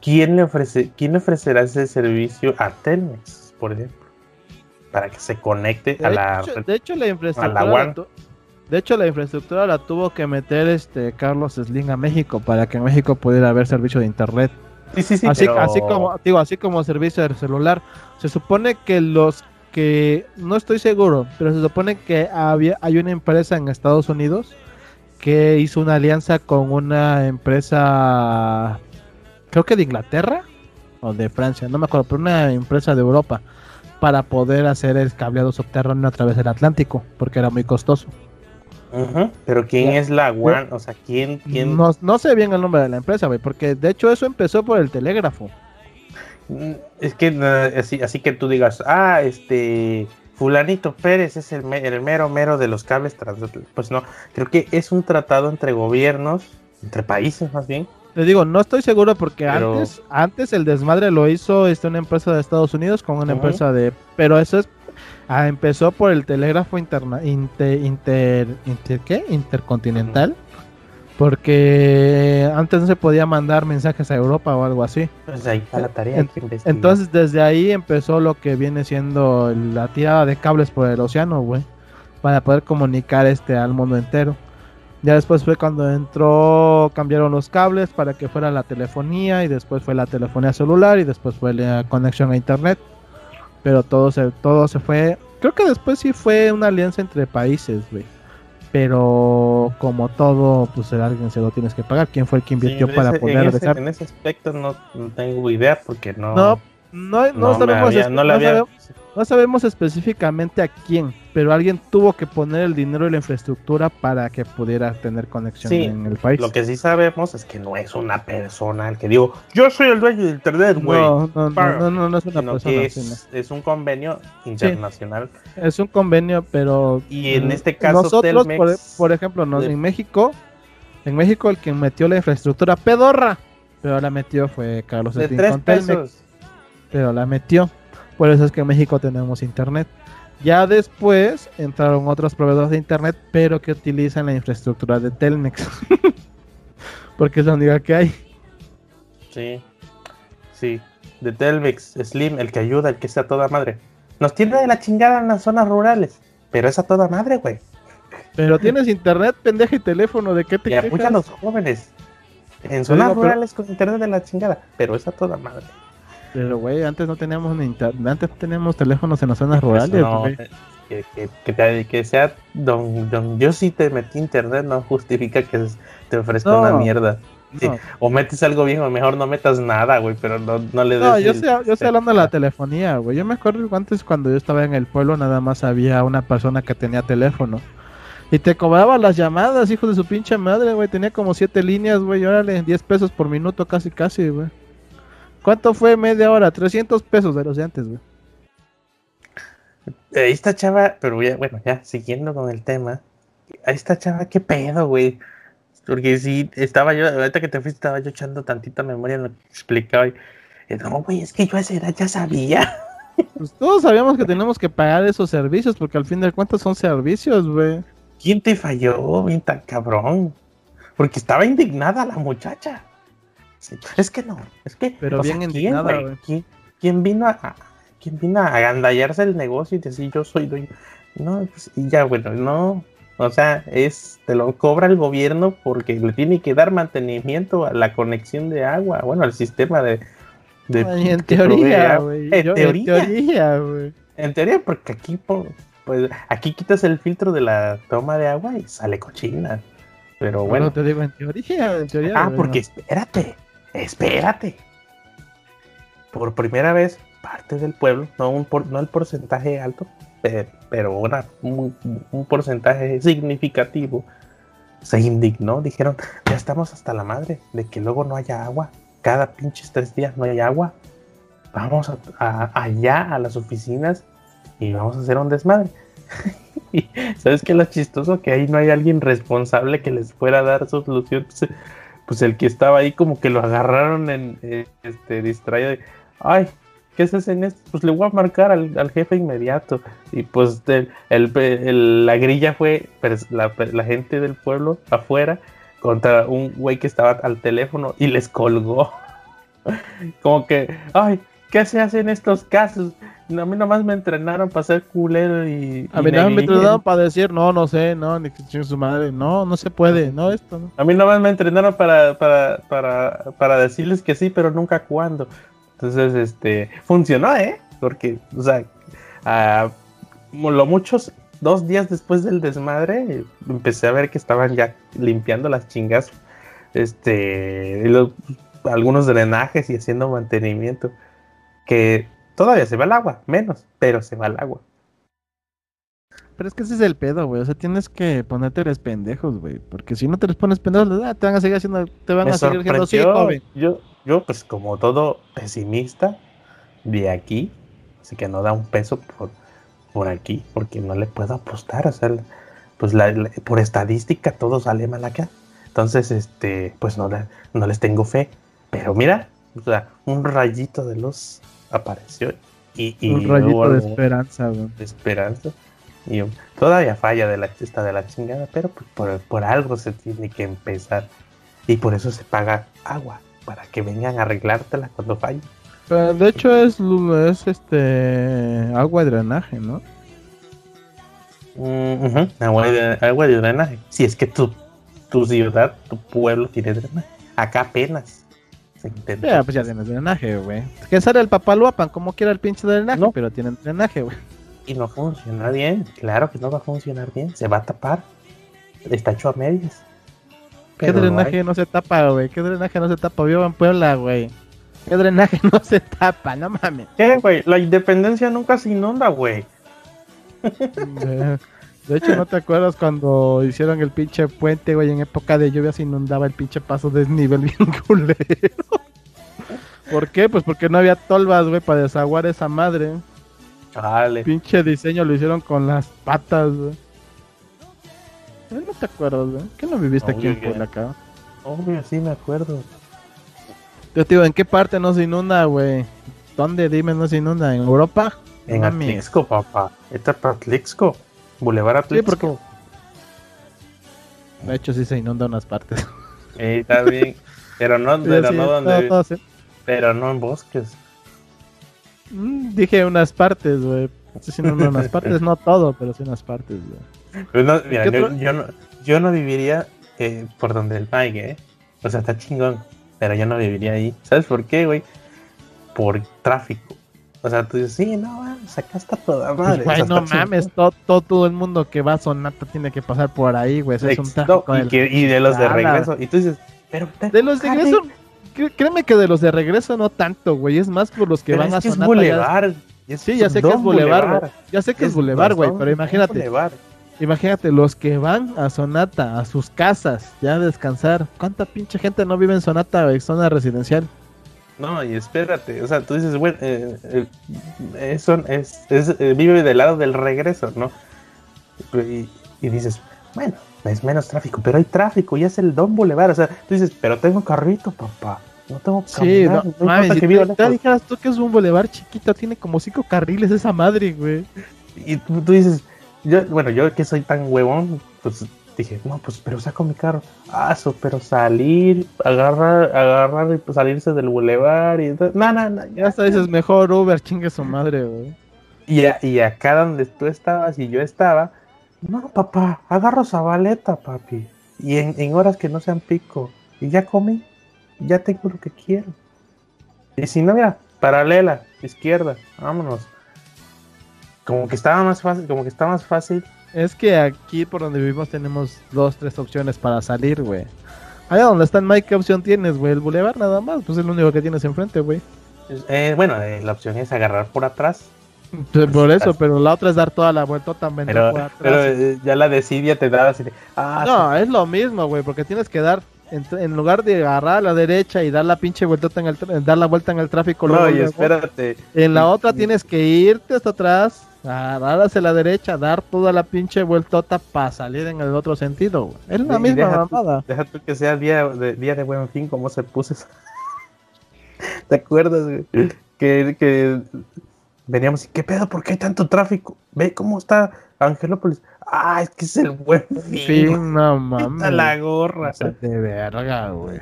¿Quién le, ofrece, ¿Quién ofrecerá ese servicio a Telmex, por ejemplo? Para que se conecte a la... de hecho, la infraestructura... de hecho, la infraestructura la tuvo que meter este Carlos Slim a México para que en México pudiera haber servicio de internet así, así como digo, así como servicio de celular. Se supone que los porque no estoy seguro, pero se supone que había, hay una empresa en Estados Unidos que hizo una alianza con una empresa, creo que de Inglaterra o de Francia, no me acuerdo, pero una empresa de Europa para poder hacer el cableado subterráneo a través del Atlántico, porque era muy costoso. Pero ¿quién es la One? O sea, ¿quién? quién... No, no sé bien el nombre de la empresa, güey, porque de hecho eso empezó por el telégrafo. Mm, es que así, así que tú digas, ah, este, fulanito Pérez es el, el mero mero de los cables Pues no, creo que es un tratado entre gobiernos, entre países más bien. Le digo, no estoy seguro porque antes, antes el desmadre lo hizo este, una empresa de Estados Unidos con una empresa de... Pero eso es Ah, empezó por el telégrafo interna, inter, inter, ¿qué? intercontinental. Porque antes no se podía mandar mensajes a Europa o algo así. Pues ahí está la tarea. entonces desde ahí empezó lo que viene siendo la tirada de cables por el océano, güey. Para poder comunicar este al mundo entero. Ya después fue cuando entró, cambiaron los cables para que fuera la telefonía y después fue la telefonía celular y después fue la conexión a internet pero todo se, todo se fue. Creo que después sí fue una alianza entre países, güey. Pero como todo, pues el alguien se lo tienes que pagar. ¿Quién fue el que invirtió para poder en ese, en ese aspecto no, tengo idea porque no. No, no, no, sabemos, no sabemos específicamente a quién pero alguien tuvo que poner el dinero y la infraestructura para que pudiera tener conexión en el país. Lo que sí sabemos es que no es una persona el que digo, yo soy el dueño de internet, güey. No, no, no, no, es una persona. es, un convenio internacional. es un convenio, pero. Y en este caso, nosotros, por, ejemplo, en México, en México el que metió la infraestructura pedorra, pero la metió fue Carlos de tres pesos. pero la metió. Por eso es que en México tenemos internet. Ya después entraron otros proveedores de internet, pero que utilizan la infraestructura de Telmex. *laughs* Porque es la única que hay. Sí, sí. De Telmex, Slim, el que ayuda, el que está toda madre. Nos tiene de la chingada en las zonas rurales, pero es a toda madre, güey. Pero tienes internet, pendeja y teléfono, ¿de qué te quejas? Y a los jóvenes. En zonas rurales con internet de la chingada, pero es a toda madre. Pero, güey, antes no teníamos ni internet, antes teníamos teléfonos en las zonas rurales. No, que, que, que, sea don, don, yo sí te metí internet, no justifica que te ofrezca una mierda. O metes algo bien o mejor no metas nada, güey, pero no, no le des. No, yo, yo estoy hablando de la *laughs* telefonía, güey. Yo me acuerdo antes cuando yo estaba en el pueblo, nada más había una persona que tenía teléfono. Y te cobraba las llamadas, hijo de su pinche madre, güey. Tenía como siete líneas, güey. Órale, 10 pesos por minuto, casi, casi, güey. ¿Cuánto fue media hora? 300 pesos de los de antes, güey. Ahí está chava, pero bueno, ya siguiendo con el tema. Ahí está chava, qué pedo, güey. Porque sí, estaba yo, ahorita que te fuiste, estaba yo echando tantita memoria en lo que explicaba. Y, no, güey, es que yo a esa edad ya sabía. *laughs* Pues todos sabíamos que tenemos que pagar esos servicios, porque al fin de cuentas son servicios, güey. ¿Quién te falló, bien tan cabrón? Porque estaba indignada la muchacha. Es que no, es que. Pero bien ¿quién, ¿quién, vino a, quién vino a agandallarse el negocio y decir yo soy dueño? No, pues, y ya, bueno, no. O sea, es, te lo cobra el gobierno porque le tiene que dar mantenimiento a la conexión de agua, bueno, al sistema de. de en teoría, güey. En, teoría, güey. En teoría, porque aquí, pues, aquí quitas el filtro de la toma de agua y sale cochina. Pero bueno. te digo en teoría, en teoría. Ah, porque espérate espérate. Por primera vez, parte del pueblo, no, un no el porcentaje alto, pero, un, porcentaje significativo, se indignó. Dijeron, ya estamos hasta la madre de que luego no haya agua. Cada pinches tres días no hay agua. Vamos allá a las oficinas y vamos a hacer un desmadre. *laughs* ¿Sabes qué es lo chistoso? Que ahí no hay alguien responsable que les fuera a dar solución pues el que estaba ahí como que lo agarraron en este distraído. Ay, ¿qué se hace en esto? Pues le voy a marcar al, jefe inmediato. Y pues el, la grilla fue la, la, gente del pueblo afuera contra un güey que estaba al teléfono y les colgó. *laughs* como que, ay, ¿qué se hace en estos casos? A mí nomás me entrenaron para ser culero y. A mí nomás me entrenaron para decir, no, no sé, no, ni que su madre, no, no se puede, no, esto no. A mí nomás me entrenaron para, para, para, para decirles que sí, pero nunca cuándo. Entonces, este, funcionó, ¿eh? Porque, o sea, a lo muchos dos días después del desmadre, empecé a ver que estaban ya limpiando las chingas, este, algunos drenajes y haciendo mantenimiento. Que todavía se va el agua, menos, pero se va el agua. Pero es que ese es el pedo, güey. O sea, tienes que ponerte los pendejos, güey. Porque si no te les pones pendejos, ah, te van a seguir haciendo, te van a seguir haciendo así, Yo, yo, pues como todo pesimista de aquí, así que no da un peso por, por aquí, porque no le puedo apostar. O sea, pues por estadística todo sale mal acá. Entonces, este, pues no, no les tengo fe. Pero mira, o sea, un rayito de luz apareció y, y un rayito de esperanza, güey. De esperanza. Y todavía falla de la chista de la chingada, pero por, por, algo se tiene que empezar. Y por eso se paga agua, para que vengan a arreglártela cuando falle. Pero de hecho es, es este agua de drenaje, ¿no? Mm, agua, de, agua de drenaje. Si es que tu, tu ciudad, tu pueblo tiene drenaje. Acá apenas. Se Ya, pues ya tienes drenaje, güey. Que sale el papaluapan, como quiera el pinche drenaje, pero tienen drenaje, güey y no funciona bien. Claro que no va a funcionar bien. Se va a tapar. Está hecho a medias. ¿Qué drenaje no, se tapa, güey? ¿Qué drenaje no se tapa? Vivo en Puebla, güey. ¿Qué drenaje *laughs* no se tapa? No mames. ¿Qué, güey? La independencia nunca se inunda, güey. *laughs* De, hecho, ¿no te acuerdas cuando hicieron el pinche puente, güey? En época de lluvia se inundaba el pinche paso desnivel bien *laughs* culero. ¿Por qué? Pues porque no había tolvas, güey, para desaguar esa madre. Pinche diseño lo hicieron con las patas, güey. Eh, no te acuerdas, güey. ¿Qué no viviste aquí en Puebla acá? Obvio, sí me acuerdo. Yo te digo, ¿en qué parte no se inunda, güey? ¿Dónde, dime, no se inunda? ¿En Europa? En Atlixco, papá. Esta es Atlixco. Boulevard Atlixco. De hecho, sí se inunda unas partes. Eh, está bien. Pero no, *laughs* pero no donde... Pero no en bosques. Mm, dije unas partes, güey. Sí, no, unas partes, no todo, pero sí unas partes, güey. Pues mira, yo, no, yo no viviría eh, por donde el Mike, ¿eh? O sea, está chingón, pero yo no viviría ahí. ¿Sabes por qué, güey? Por tráfico. O sea, tú dices, sí, no, acá está toda *laughs* madre. No mames, todo, todo, el mundo que va a Sonata tiene que pasar por ahí, güey. es un tráfico. y, y, de los de regreso. Y tú dices, pero. De los de regreso créeme que de los de regreso no tanto, güey. Es más por los que van a es Boulevard. sí, ya sé que es Boulevard, Ya sé que es, Boulevard, güey, pero imagínate. Imagínate, los que van a Sonata, a sus casas, ya a descansar. ¿Cuánta pinche gente no vive en Sonata, güey, zona residencial? No, y espérate, o sea, tú dices, bueno, eh, eh, eso es, eh, vive del lado del regreso, ¿no? Y, y dices, bueno, es menos tráfico, pero hay tráfico y es el Don Boulevard. O sea, tú dices, pero tengo carrito, papá. No tengo Sí, no, no mames, que te, dijeras tú que es un boulevard chiquito, tiene como cinco carriles esa madre, güey. Y tú, dices, yo, bueno, yo que soy tan huevón, pues dije, no, pues, pero saco mi carro. Ah, pero salir, agarrar, agarrar y pues, salirse del boulevard y no, no, no. Ya hasta dices, mejor Uber, chingue su madre, güey. Y, y acá donde tú estabas y yo estaba, no, papá, agarro Zabaleta, papi. Y en, horas que no sean pico. Y ya comí. Ya tengo lo que quiero. Y si no, mira, paralela, izquierda, vámonos. Como que estaba más fácil, como que está más fácil. Es que aquí por donde vivimos tenemos dos, tres opciones para salir, güey. Allá donde está Mike, ¿qué opción tienes, güey? El Boulevard nada más, pues es lo único que tienes enfrente, güey. Eh, bueno, eh, la opción es agarrar por atrás por eso, pero la otra es dar toda la vuelta también. Pero, pero eh, ya la decidia te da así de. Ah, no, es lo mismo, güey, porque tienes que dar. En, lugar de agarrar a la derecha y dar la pinche vuelta en el dar la vuelta en el tráfico, no, y espérate. En la otra tienes que irte hasta atrás, hacia la derecha, dar toda la pinche vueltota para salir en el otro sentido. Es la misma mamada. deja tú que sea día de, día de buen fin, como se puso *laughs* ¿Te acuerdas? Que, que veníamos y ¿qué pedo? ¿Por qué hay tanto tráfico? Ve cómo está Angelópolis. Ah, es que es el buen fin. no mames. la gorra. de verga, güey.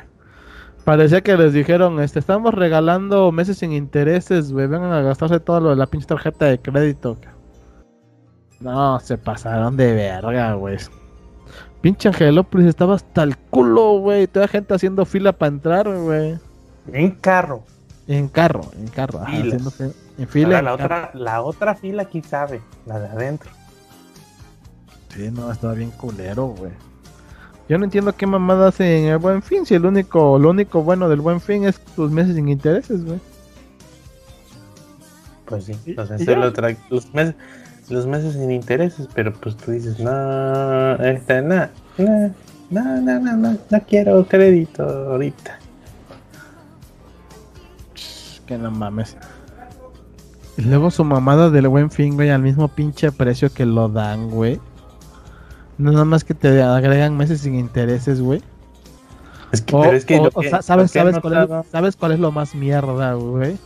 Parecía que les dijeron, este, estamos regalando meses sin intereses, güey, vengan a gastarse todo lo de la pinche tarjeta de crédito. No, se pasaron de verga, güey. Pinche Angelópolis estaba hasta el culo, güey. Toda gente haciendo fila para entrar, güey. En carro. En carro, en carro. En fila. Ahora, la, otra, la otra fila, quién sabe, la de adentro. Sí, no, estaba bien culero, güey. Yo no entiendo qué mamada hace en el buen fin, si el único, lo único bueno del buen fin es tus meses sin intereses, güey. Pues sí, Y- o sea, y eso ya. lo tra- los, meses, los meses sin intereses, pero pues tú dices, no, este, no, no, no, no, no, no, no quiero crédito ahorita. Que no mames. Y luego su mamada del buen fin, güey, al mismo pinche precio que lo dan, güey. No nada más que te agregan meses sin intereses, güey. Es que, O, pero es que, o- ¿sabes, sabes, cuál es, ¿sabes cuál es lo más mierda, güey?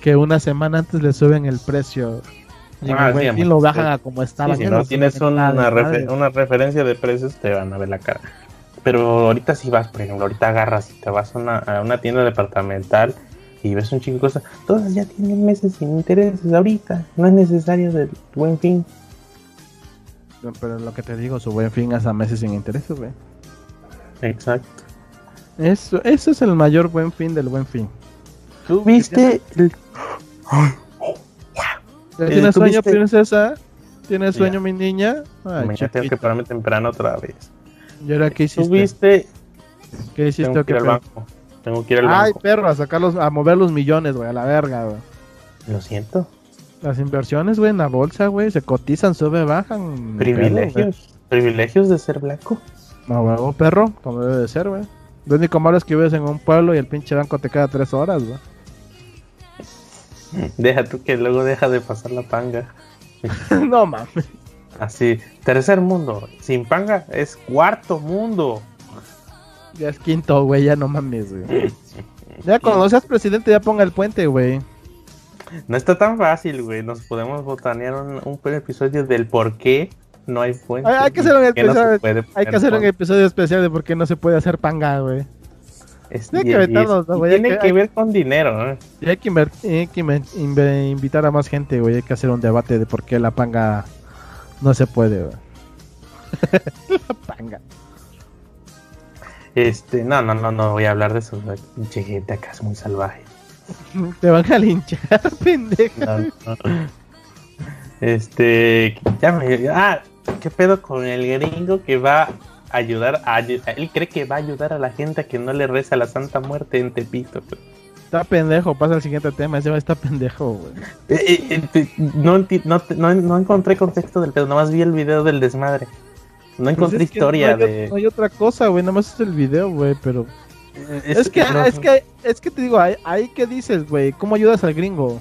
Que una semana antes le suben el precio. Ah, sí, lo bajan sí. a como Sí, si no tienes una, una referencia de precios, te van a ver la cara. Pero ahorita si vas, por ejemplo, ahorita agarras y te vas a una, a una tienda departamental y ves un chico de cosas, todas ya tienen meses sin intereses ahorita, no es necesario del buen fin. No, Pero lo que te digo, su buen fin es a meses sin intereses, güey. Exacto. Eso, eso es el mayor buen fin del buen fin. ¿Tú viste el- ¿Ya Eh, ¿Tienes ¿tú sueño, viste? princesa? ¿Tienes sueño, mi niña? Ay, Mañana tengo que pararme temprano otra vez. ¿Y ahora qué ¿Tú hiciste? viste? ¿Qué hiciste? Tengo que ir al banco. Tengo que ir al Ay, banco. perro, a sacarlos, a mover los millones, güey, a la verga, güey. Lo siento. Las inversiones, güey, en la bolsa, güey, se cotizan, sube, bajan. Privilegios. Privilegios de ser blanco. No, huevo, perro, como debe de ser, güey. Lo único malo es que vives en un pueblo y el pinche banco te queda tres horas, güey. *laughs* Deja tú que luego deja de pasar la panga. *laughs* no mames. Así, tercer mundo. Sin panga es cuarto mundo. Ya es quinto, güey, ya no mames, güey. *laughs* Ya cuando seas presidente, ya ponga el puente, güey. No está tan fácil, güey. Nos podemos botanear un, un episodio del por qué no hay fuente. Hay- hay que hacer un no episodio- Hay que hacer un episodio especial de por qué no se puede hacer panga, güey. Es- Hay y- que y aventarnos, es- ¿no, y güey? Hay Tiene que- que hay- ver con dinero, ¿eh? Y hay que, hay invitar a más gente, güey. Hay que hacer un debate de por qué la panga no se puede, güey. *laughs* la panga. Este, no, no, no, no voy a hablar de eso. Pinche gente acá es muy salvaje. *laughs* Te van a linchar, *laughs* pendejo. No, no. Este, ya me. Ah, ¿qué pedo con el gringo que va ayudar a. Él cree que va a ayudar a la gente a que no le reza la Santa Muerte en Tepito. güey. Está pendejo, pasa al siguiente tema. Ese va a estar pendejo, güey. Eh, eh, eh, no, no, no, no encontré contexto del pedo, nomás vi el video del desmadre. No encontré Pues es que historia hay, de. No hay otra cosa, güey. Nada más es el video, güey. Pero. Es, Es, que, no- es que, es que te digo, ahí, que dices, güey. ¿Cómo ayudas al gringo?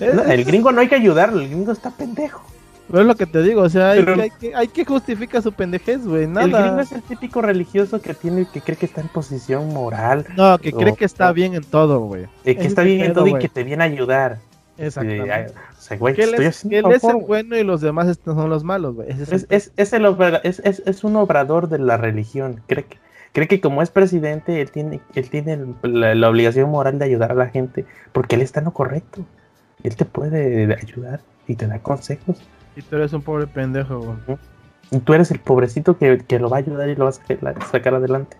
el gringo no hay que ayudarlo, el gringo está pendejo. Pero es lo que te digo, o sea, hay, Pero- que, hay, que, hay que justificar su pendejez, güey. El gringo Nada. es el típico religioso que tiene, que cree que está en posición moral, No, que cree o- que está bien en todo, güey. eh, que está es el bien en todo y güey. que te viene a ayudar. Y, Exactamente. ay, o sea, güey, que él, estoy es, él es el bueno y los demás son los malos, güey. Es el- Es, es, es el obra- es, es, es un obrador de la religión. Cree que, cree que como es presidente, él tiene, él tiene el- la, la obligación moral de ayudar a la gente, porque él está en lo correcto. Él te puede ayudar y te da consejos. Y tú eres un pobre pendejo, güey. Y tú eres el pobrecito que, que lo va a ayudar y lo vas a sacar- adelante.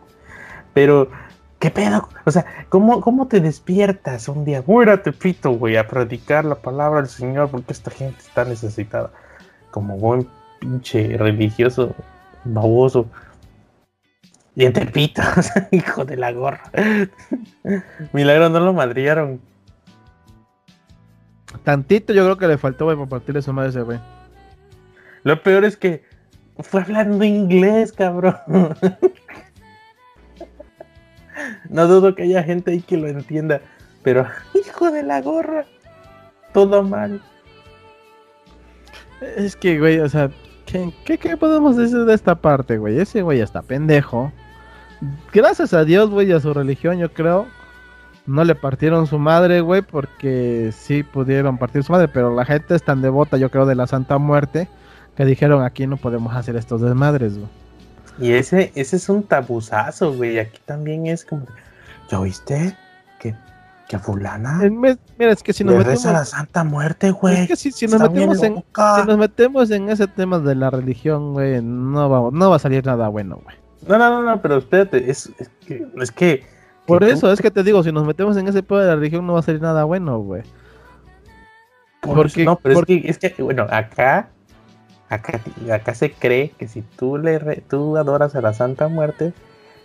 Pero, ¿qué pedo? O sea, ¿cómo, cómo te despiertas un día? Muérate, pito, güey, a predicar la palabra del Señor porque esta gente está necesitada. Como buen pinche religioso baboso. Y pitos, *laughs* hijo de la gorra. Milagro no lo madriaron. Tantito yo creo que le faltó, güey, para partirle su madre ese, güey. Lo peor es que fue hablando inglés, cabrón. No dudo que haya gente ahí que lo entienda, pero hijo de la gorra, todo mal. Es que, güey, o sea, ¿qué, qué, podemos decir de esta parte, güey? Ese güey está pendejo. Gracias a Dios, güey, y a su religión, yo creo. No le partieron su madre, güey, porque sí pudieron partir su madre, pero la gente es tan devota, yo creo, de la Santa Muerte, que dijeron aquí no podemos hacer estos desmadres, güey. Y ese, ese es un tabuzazo, güey. Aquí también es como, ¿ya oíste? Que, que a fulana mes- Mira, es que si nos le metemos, reza la Santa Muerte, güey. es que si, si nos metemos en, si nos metemos en ese tema de la religión, güey, no va, no va a salir nada bueno, güey. No, no, no, no, pero espérate, es, es que, es que Por que tú- eso es que te digo, si nos metemos en ese pedo de la religión no va a salir nada bueno, güey. porque, no, pero es, que, es que, bueno, acá, acá, acá se cree que si tú, le, tú adoras a la Santa Muerte,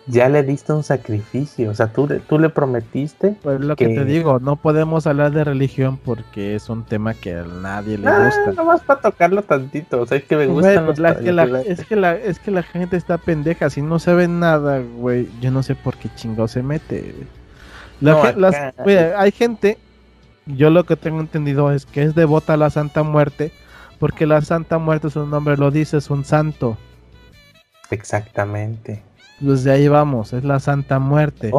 ya le diste un sacrificio, o sea, tú, tú le prometiste. Pues lo que... te digo, no podemos hablar de religión porque es un tema que a nadie le ah, gusta. No más para tocarlo tantito, o sea, es que me gusta. es, que la, es, que la, gente está pendeja, si no sabe nada, güey, yo no sé por qué chingo se mete. hay gente, yo lo que tengo entendido es que es devota a la Santa Muerte, porque la Santa Muerte, su nombre lo dice, es un santo. Exactamente pues de ahí vamos, es la Santa Muerte.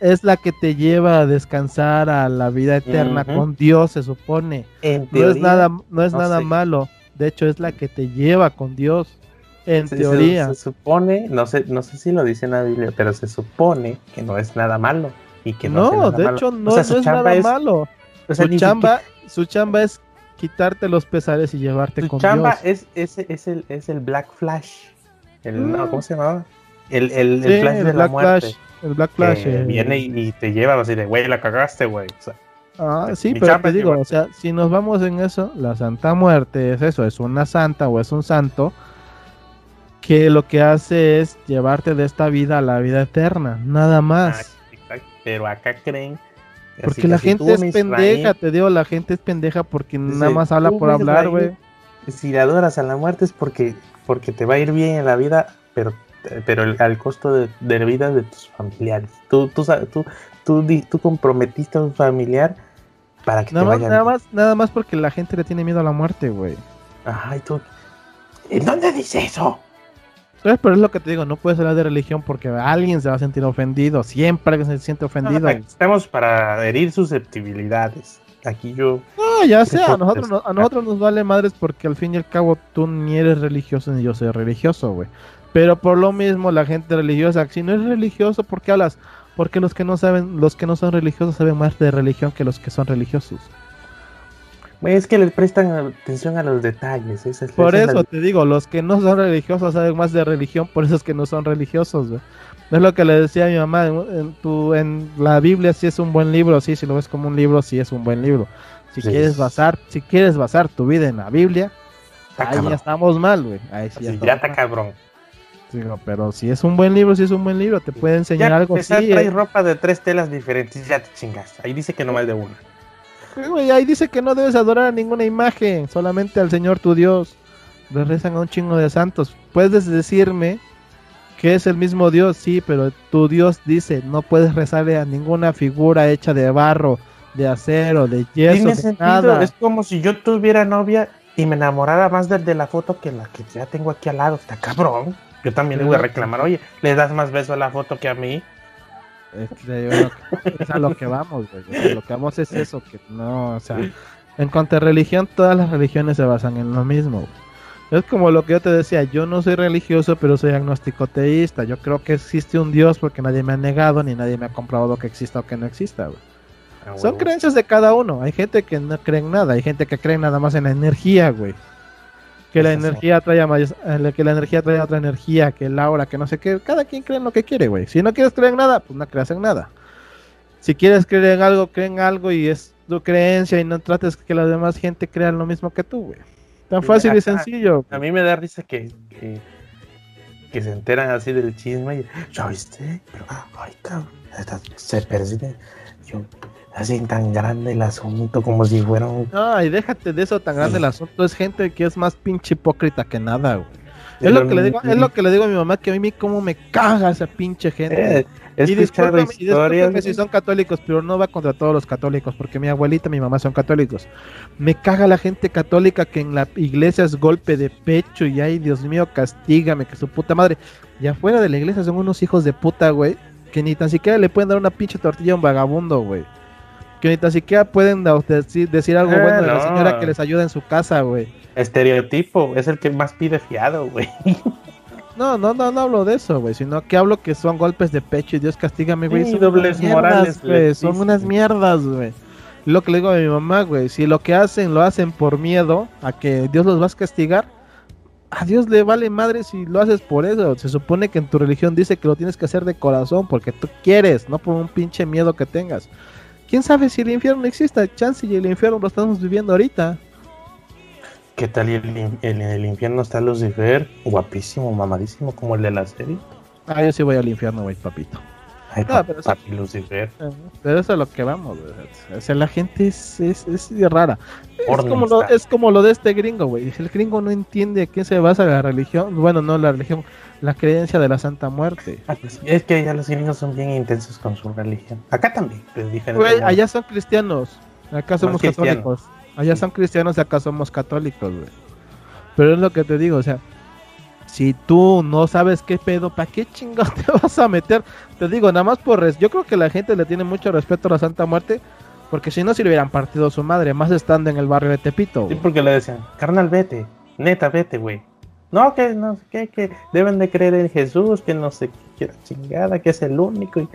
es, la que te lleva a descansar a la vida eterna con Dios, se supone. no es nada, no es nada malo. De hecho, es la que te lleva con Dios. En teoría. Se, supone, no sé, no sé si lo dice en la Biblia, pero se supone que no es nada malo. Y que no, de hecho, no, es nada malo. su, chamba, su chamba es quitarte los pesares y llevarte con Dios. Su chamba es, es, es, el, es el Black Flash. El, no, ¿Cómo se llamaba? El, el, el Flash de la muerte. el Black Flash. Eh. Viene y, te lleva así de, güey, la cagaste, güey. ah, sí, pero te digo, o sea, si nos vamos en eso, la Santa Muerte es eso, es una santa o es un santo que lo que hace es llevarte de esta vida a la vida eterna, nada más. Ah, pero acá creen porque la gente es pendeja, te digo, la gente es pendeja porque nada más habla por hablar, güey. Si le adoras a la muerte es porque, porque te va a ir bien en la vida, pero pero al costo de, de vida de tus familiares. Tú, tú, tú, tú, tú comprometiste a un familiar para que nada te más, nada más, nada más porque la gente le tiene miedo a la muerte, güey. Ay, tú. ¿En dónde dice eso? Pero es lo que te digo, no puedes hablar de religión porque alguien se va a sentir ofendido. Siempre alguien se siente ofendido. estamos para herir susceptibilidades. Aquí yo. No, ya sea, a nosotros, a nosotros nos vale madres porque al fin y al cabo tú ni eres religioso ni yo soy religioso, güey. Pero por lo mismo la gente religiosa, si no es religioso, ¿por qué hablas? Porque los que no saben, los que no son religiosos saben más de religión que los que son religiosos. Es que le prestan atención a los detalles. por eso te digo, los que no son religiosos saben más de religión, por eso es que no son religiosos. Es lo que le decía a mi mamá, en, tu, en la Biblia sí es un buen libro, sí, si lo ves como un libro, sí es un buen libro. Si quieres basar, si quieres basar tu vida en la Biblia, ahí ya estamos mal, güey. Ahí sí ya está cabrón pero si es un buen libro, si es un buen libro, te puede enseñar algo así. trae eh. ropa de tres telas diferentes, ya te chingaste. Ahí dice que no más de una. Ahí dice que no debes adorar a ninguna imagen, solamente al Señor tu Dios. Le rezan a un chingo de santos. Puedes decirme que es el mismo Dios, sí, pero tu Dios dice, no puedes rezarle a ninguna figura hecha de barro, de acero, de yeso, de nada. Es como si yo tuviera novia y me enamorara más del de la foto que la que ya tengo aquí al lado. Está cabrón. Yo también le voy a reclamar, oye, le das más beso a la foto que a mí. Es, a lo que vamos, güey. lo que vamos es eso, que no, o sea, en cuanto a religión, todas las religiones se basan en lo mismo. Es como lo que yo te decía, yo no soy religioso, pero soy agnóstico teísta. Yo creo que existe un Dios porque nadie me ha negado ni nadie me ha comprobado que exista o que no exista, güey. Ah, Son creencias de cada uno. Hay gente que no cree en nada, hay gente que cree nada más en la energía, güey que la energía trae eh, que la energía trae otra energía, que el aura, que no sé qué, cada quien cree en lo que quiere, güey. Si no quieres creer en nada, pues no creas en nada. Si quieres creer en algo, cree en algo y es tu creencia y no trates que la demás gente crea lo mismo que tú, güey. Tan fácil y sencillo. A mí me da risa que, que, se enteran así del chisme y, ¿ya viste? Pero, ay, cabrón, se percibe. Yo, hacen tan grande el asunto como si fuera un... Ay, déjate de eso tan grande el asunto. Es gente que es más pinche hipócrita que nada, güey. Es lo, que le digo, es lo que le digo a mi mamá, que a mí como me caga esa pinche gente. Eh, y discúlpeme, si son católicos, pero no va contra todos los católicos, porque mi abuelita y mi mamá son católicos. Me caga la gente católica que en la iglesia es golpe de pecho y ay, Dios mío, castígame, que su puta madre. Y afuera de la iglesia son unos hijos de puta, güey, que ni tan siquiera le pueden dar una pinche tortilla a un vagabundo, güey ni tan siquiera pueden decir, decir algo bueno de la señora que les ayuda en su casa, güey. Estereotipo, es el que más pide fiado, güey. *laughs* No, no, no, no hablo de eso, güey, sino que hablo que son golpes de pecho y Dios castígame, güey. son dobles morales, güey. Son unas mierdas, güey. Lo que le digo a mi mamá, güey, si lo que hacen lo hacen por miedo a que Dios los va a castigar, a Dios le vale madre si lo haces por eso. Se supone que en tu religión dice que lo tienes que hacer de corazón porque tú quieres, no por un pinche miedo que tengas. Quién sabe si el infierno existe, chance y el infierno lo estamos viviendo ahorita. ¿Qué tal? Y el, en el infierno está Lucifer, guapísimo, mamadísimo, como el de la serie. Ah, yo sí voy al infierno, güey, papito. Ay, Ah, pero eso- Lucifer. Pero eso es a lo que vamos, güey. O sea, la gente es, es, es rara. Es como, lo, es como lo de este gringo, güey. El gringo no entiende a qué se basa la religión. Bueno, no la religión, la creencia de la Santa Muerte. Ah, pues, es que ya los gringos son bien intensos con su religión. Acá también, pero diferente. Güey, allá son cristianos. Acá somos cristianos. católicos. Allá son cristianos y acá somos católicos, güey. Pero es lo que te digo, o sea, si tú no sabes qué pedo, ¿para qué chingados *laughs* te vas a meter? Te digo, nada más por res. Yo creo que la gente le tiene mucho respeto a la Santa Muerte, porque si no, si le hubieran partido su madre, más estando en el barrio de Tepito. Sí, güey. porque le decían, carnal, vete, neta, vete, güey. No, que no sé qué, que deben de creer en Jesús, que no sé qué, chingada, que es el único. Y...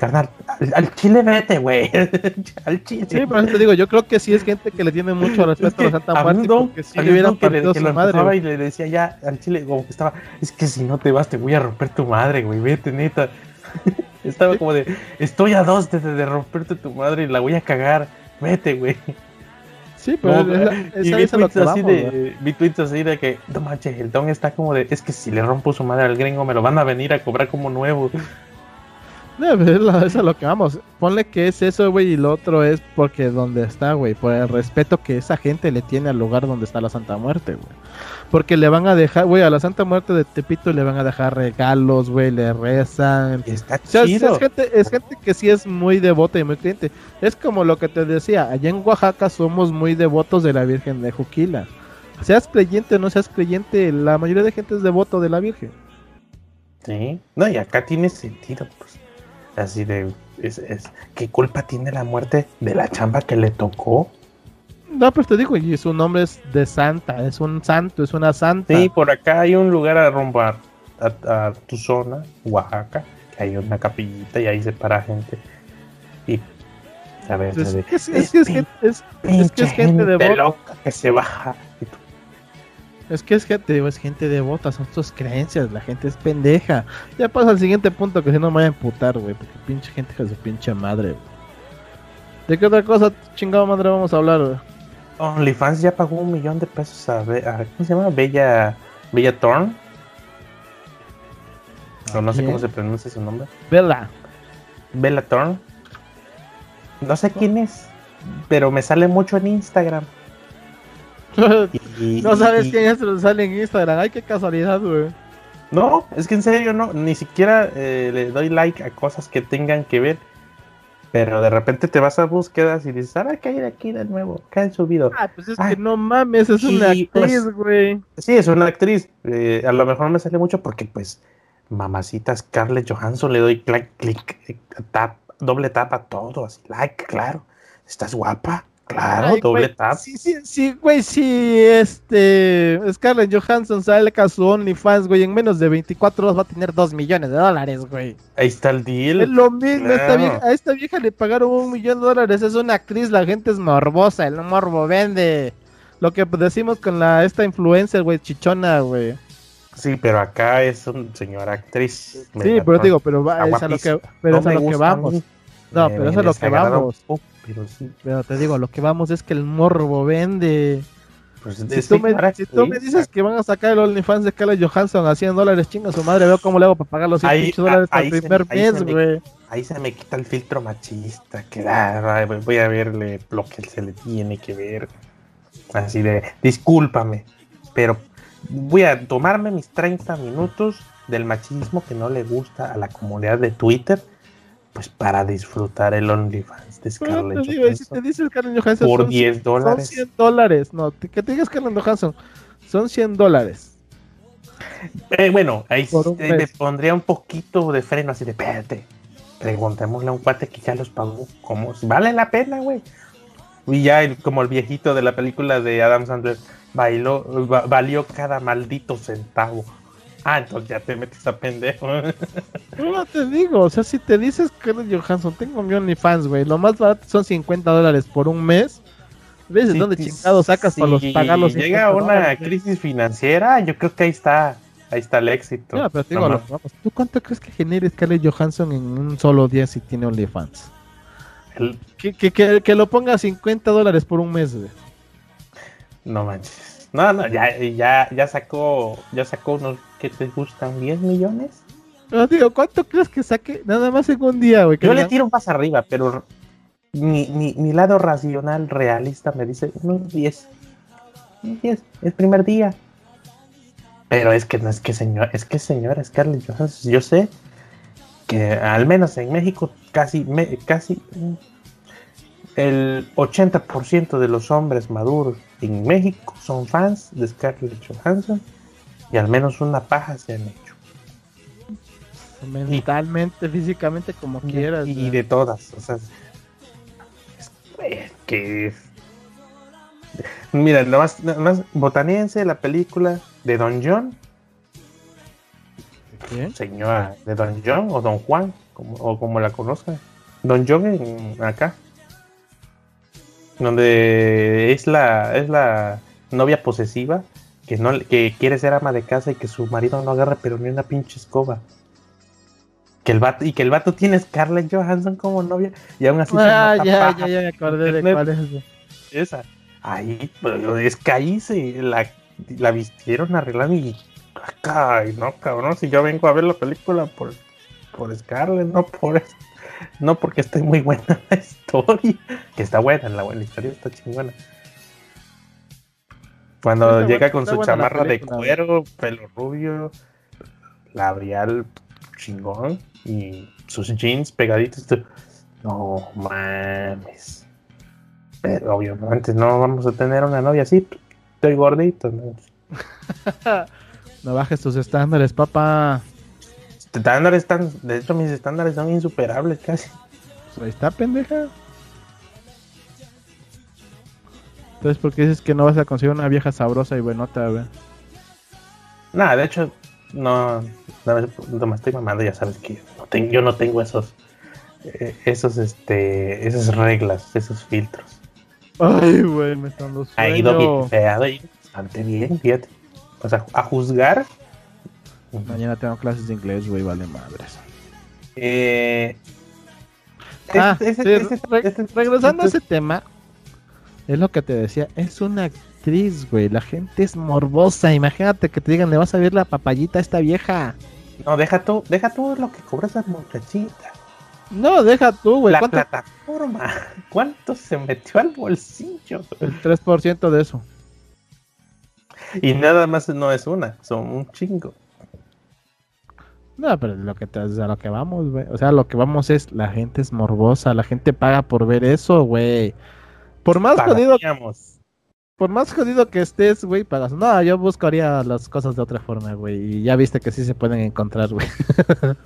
Carnal, al, al chile vete, güey. *laughs* al chile. Sí, por eso te digo, yo creo que sí es gente que le tiene mucho respeto a la Santa Muerte, don- porque le hubieran don que partido que su madre. y le decía ya al chile, como que estaba, es que si no te vas te voy a romper tu madre, güey, vete, neta. *laughs* estaba como de, estoy a dos de, de romperte tu madre y la voy a cagar, vete, güey. Sí, pero No, es, *laughs* es, y vi a lo tweets que así vamos, de, vi tweets así de que, no manches, el don está como de, es que si le rompo su madre al gringo me lo van a venir a cobrar como nuevo. No, *laughs* pero es, lo- es a lo que vamos. Ponle que es eso, güey, y lo otro es porque donde está, güey, por el respeto que esa gente le tiene al lugar donde está la Santa Muerte, güey. Porque le van a dejar, güey, a la Santa Muerte de Tepito le van a dejar regalos, güey, le rezan. Está O sea, es, chido. es gente, es gente que sí es muy devota y muy creyente. Es como lo que te decía, allá en Oaxaca somos muy devotos de la Virgen de Juquila. Seas creyente o no seas creyente, la mayoría de gente es devoto de la Virgen. Sí, no, y acá tiene sentido, pues. Así de, es, es, ¿qué culpa tiene la muerte de la chamba que le tocó? No, pues te digo, y su nombre es de santa, es un santo, es una santa. Sí, por acá hay un lugar a rumbar a, a tu zona, Oaxaca, que hay una capillita y ahí se para gente. Y a ver, Es, de- que es gente, es, es que es gente devota. loca que se baja. Es que es gente, digo, es gente devota, son sus creencias, la gente es pendeja. Ya pasa al siguiente punto que si no me voy a emputar, güey, porque pinche gente que su pinche madre, güey. ¿De qué otra cosa, chingada madre, vamos a hablar, güey? OnlyFans ya pagó un millón de pesos a, Be- a- ¿cómo se llama? Bella, Bella Thorne. O no sé cómo se pronuncia su nombre. Vela. Bella Thorne. No sé quién es, pero me sale mucho en Instagram. *laughs* Y- no sabes y- quién es, pero sale en Instagram. Ay, qué casualidad, güey. No, es que en serio no, ni siquiera eh, le doy like a cosas que tengan que ver. Pero de repente te vas a búsquedas y dices, ahora qué hay de aquí de nuevo, qué han subido. Ah, pues es Ay. que no mames, es una Y, actriz, pues, güey. Sí, es una actriz. eh, a lo mejor me sale mucho porque, pues, mamacita Scarlett Johansson, le doy clic, clic, eh, tap, doble tap a todo, así, like, claro. ¿Estás guapa? Claro, Ay, doble güey, tap. Sí, sí, sí, güey, sí, este. Scarlett Johansson sale a su OnlyFans, güey. En menos de 24 horas va a tener 2 millones de dólares, güey. Ahí está el deal. Es lo mismo, esta claro. vieja- a esta vieja le pagaron un millón de dólares. Es una actriz, la gente es morbosa, el morbo vende. Lo que decimos con la esta influencer, güey, chichona, güey. Sí, pero acá es una señora actriz. Sí, pero digo, pero va, es a lo que, pero No es a lo que a vamos. No, Me- pero me eso es lo que un vamos. Pero sí. Pero te digo, lo que vamos es que el morbo vende. Pues, Si tú, me, señora si tú me actriz, dices que van a sacar el OnlyFans de Scarlett Johansson a 100 dólares, chinga su madre, veo cómo le hago para pagar los 100 Ahí- pinches dólares al primer mes, güey. Ahí se me quita el filtro machista, ah, voy a verle lo que se le tiene que ver. Así de, discúlpame, pero voy a tomarme mis 30 minutos del machismo que no le gusta a la comunidad de Twitter, pues para disfrutar el OnlyFans de Scarlett digo, y si te Johansson dice Scarlett Johansson, por son, 10 son dólares. 100 dólares. No, te- que te diga Scarlett Johansson, son 100 dólares. Eh, bueno, ahí mes. pondría un poquito de freno así de, espérate, preguntémosle a un cuate que ya los pagó, ¿cómo? ¿Vale la pena, güey? Y ya el- como el viejito de la película de Adam Sandler, bailó, va- valió cada maldito centavo. Ah, entonces ya te metes a pendejo. No te digo, o sea, si te dices Scarlett Johansson, tengo mi OnlyFans, güey, lo más barato son 50 dólares por un mes. ¿Ves Sí, dónde sí, chingado sacas para los, si pagar los llega 50 una dólares, crisis financiera, yo creo que ahí está, ahí está el éxito. Ya, pero te digo, No que vamos, ¿tú cuánto crees que genere Scarlett Johansson en un solo día si tiene OnlyFans? Que, que, que, que, lo ponga 50 dólares por un mes, güey. No manches. No, no, ya, ya, ya sacó, ya sacó unos que te gustan 10 millones. No, digo, ¿cuánto crees que saque? Nada más en un día, güey. Yo le tiro más arriba, pero mi, mi, mi, lado racional, realista, me dice unos 10. 10, el primer día. Pero es que no es que señor, es que señora Scarlett Johansson, yo sé que al menos en México casi, me, casi el 80% de los hombres maduros en México son fans de Scarlett Johansson y al menos una paja se han hecho. Mentalmente, físicamente, como quieras. Y, de todas, o sea, es, que Mira, nomás, nomás botaníense la película de Don John. ¿Quién? Señora, de Don John o Don Juan, como, o como la conozcan. Don John en, acá. Donde es la, es la novia posesiva que, no, que quiere ser ama de casa y que su marido no agarre pero ni una pinche escoba. Que el vato, y que el vato tiene Scarlett Johansson como novia y aún así ah, ya, ya, ya me acordé de cuál es esa. Ahí, es que ahí se la, la vistieron arreglando y. Ay, no, cabrón, si yo vengo a ver la película por, por Scarlett, no por no porque esté muy buena la historia, que está buena, la, la historia está chingona. Cuando llega con su chamarra de cuero, pelo rubio, labial chingón y sus jeans pegaditos, no mames. Pero obviamente no vamos a tener una novia así. Estoy gordito. No, *laughs* no bajes tus estándares, papá. Estándares están, de hecho mis estándares son insuperables casi. Pues ahí está, pendeja. Entonces, ¿por qué dices que no vas a conseguir una vieja sabrosa y buenota, güey? Nada, de hecho, no, no, me estoy mamando, ya sabes que no tengo, yo no tengo esos, eh, esos, este, esas reglas, esos filtros. Ay, güey, me están los Ha ido bien, ha ido bastante bien, fíjate. O sea, a juzgar. Mañana tengo clases de inglés, güey, vale madres. Eh. Ah, regresando a ese tema, es lo que te decía, es una actriz, güey, la gente es morbosa, imagínate que te digan, le vas a ver la papayita a esta vieja. No, deja tú, deja tú lo que cobra esa muchachita. No, deja tú, güey. La plataforma. *laughs* ¿Cuánto se metió al bolsillo? El 3% de eso. Y nada más no es una, son un chingo. No, pero lo que te, a lo que vamos, güey. O sea, lo que vamos es, la gente es morbosa, la gente paga por ver eso, güey. Por más jodido por más jodido que estés, güey, pagas. No, yo buscaría las cosas de otra forma, güey. Y ya viste que sí se pueden encontrar, güey.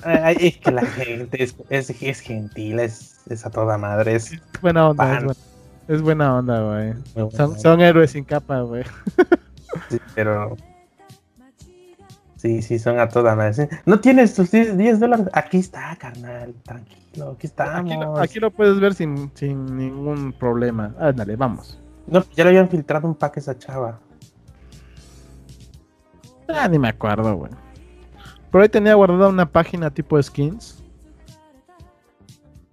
*laughs* es que la gente es, es, gentil, es, es, a toda madre. Es buena onda, es buena, onda, güey. Son, son, héroes sin capa, güey. *laughs* sí, pero. Sí, sí, son a toda madre. No tienes tus 10 dólares. Aquí está, carnal. Tranquilo, aquí estamos. Aquí lo, aquí lo puedes ver sin, sin ningún problema. Ándale, vamos. No, ya le habían filtrado un pack a esa chava. Ah, ni me acuerdo, güey. Por ahí tenía guardada una página tipo skins.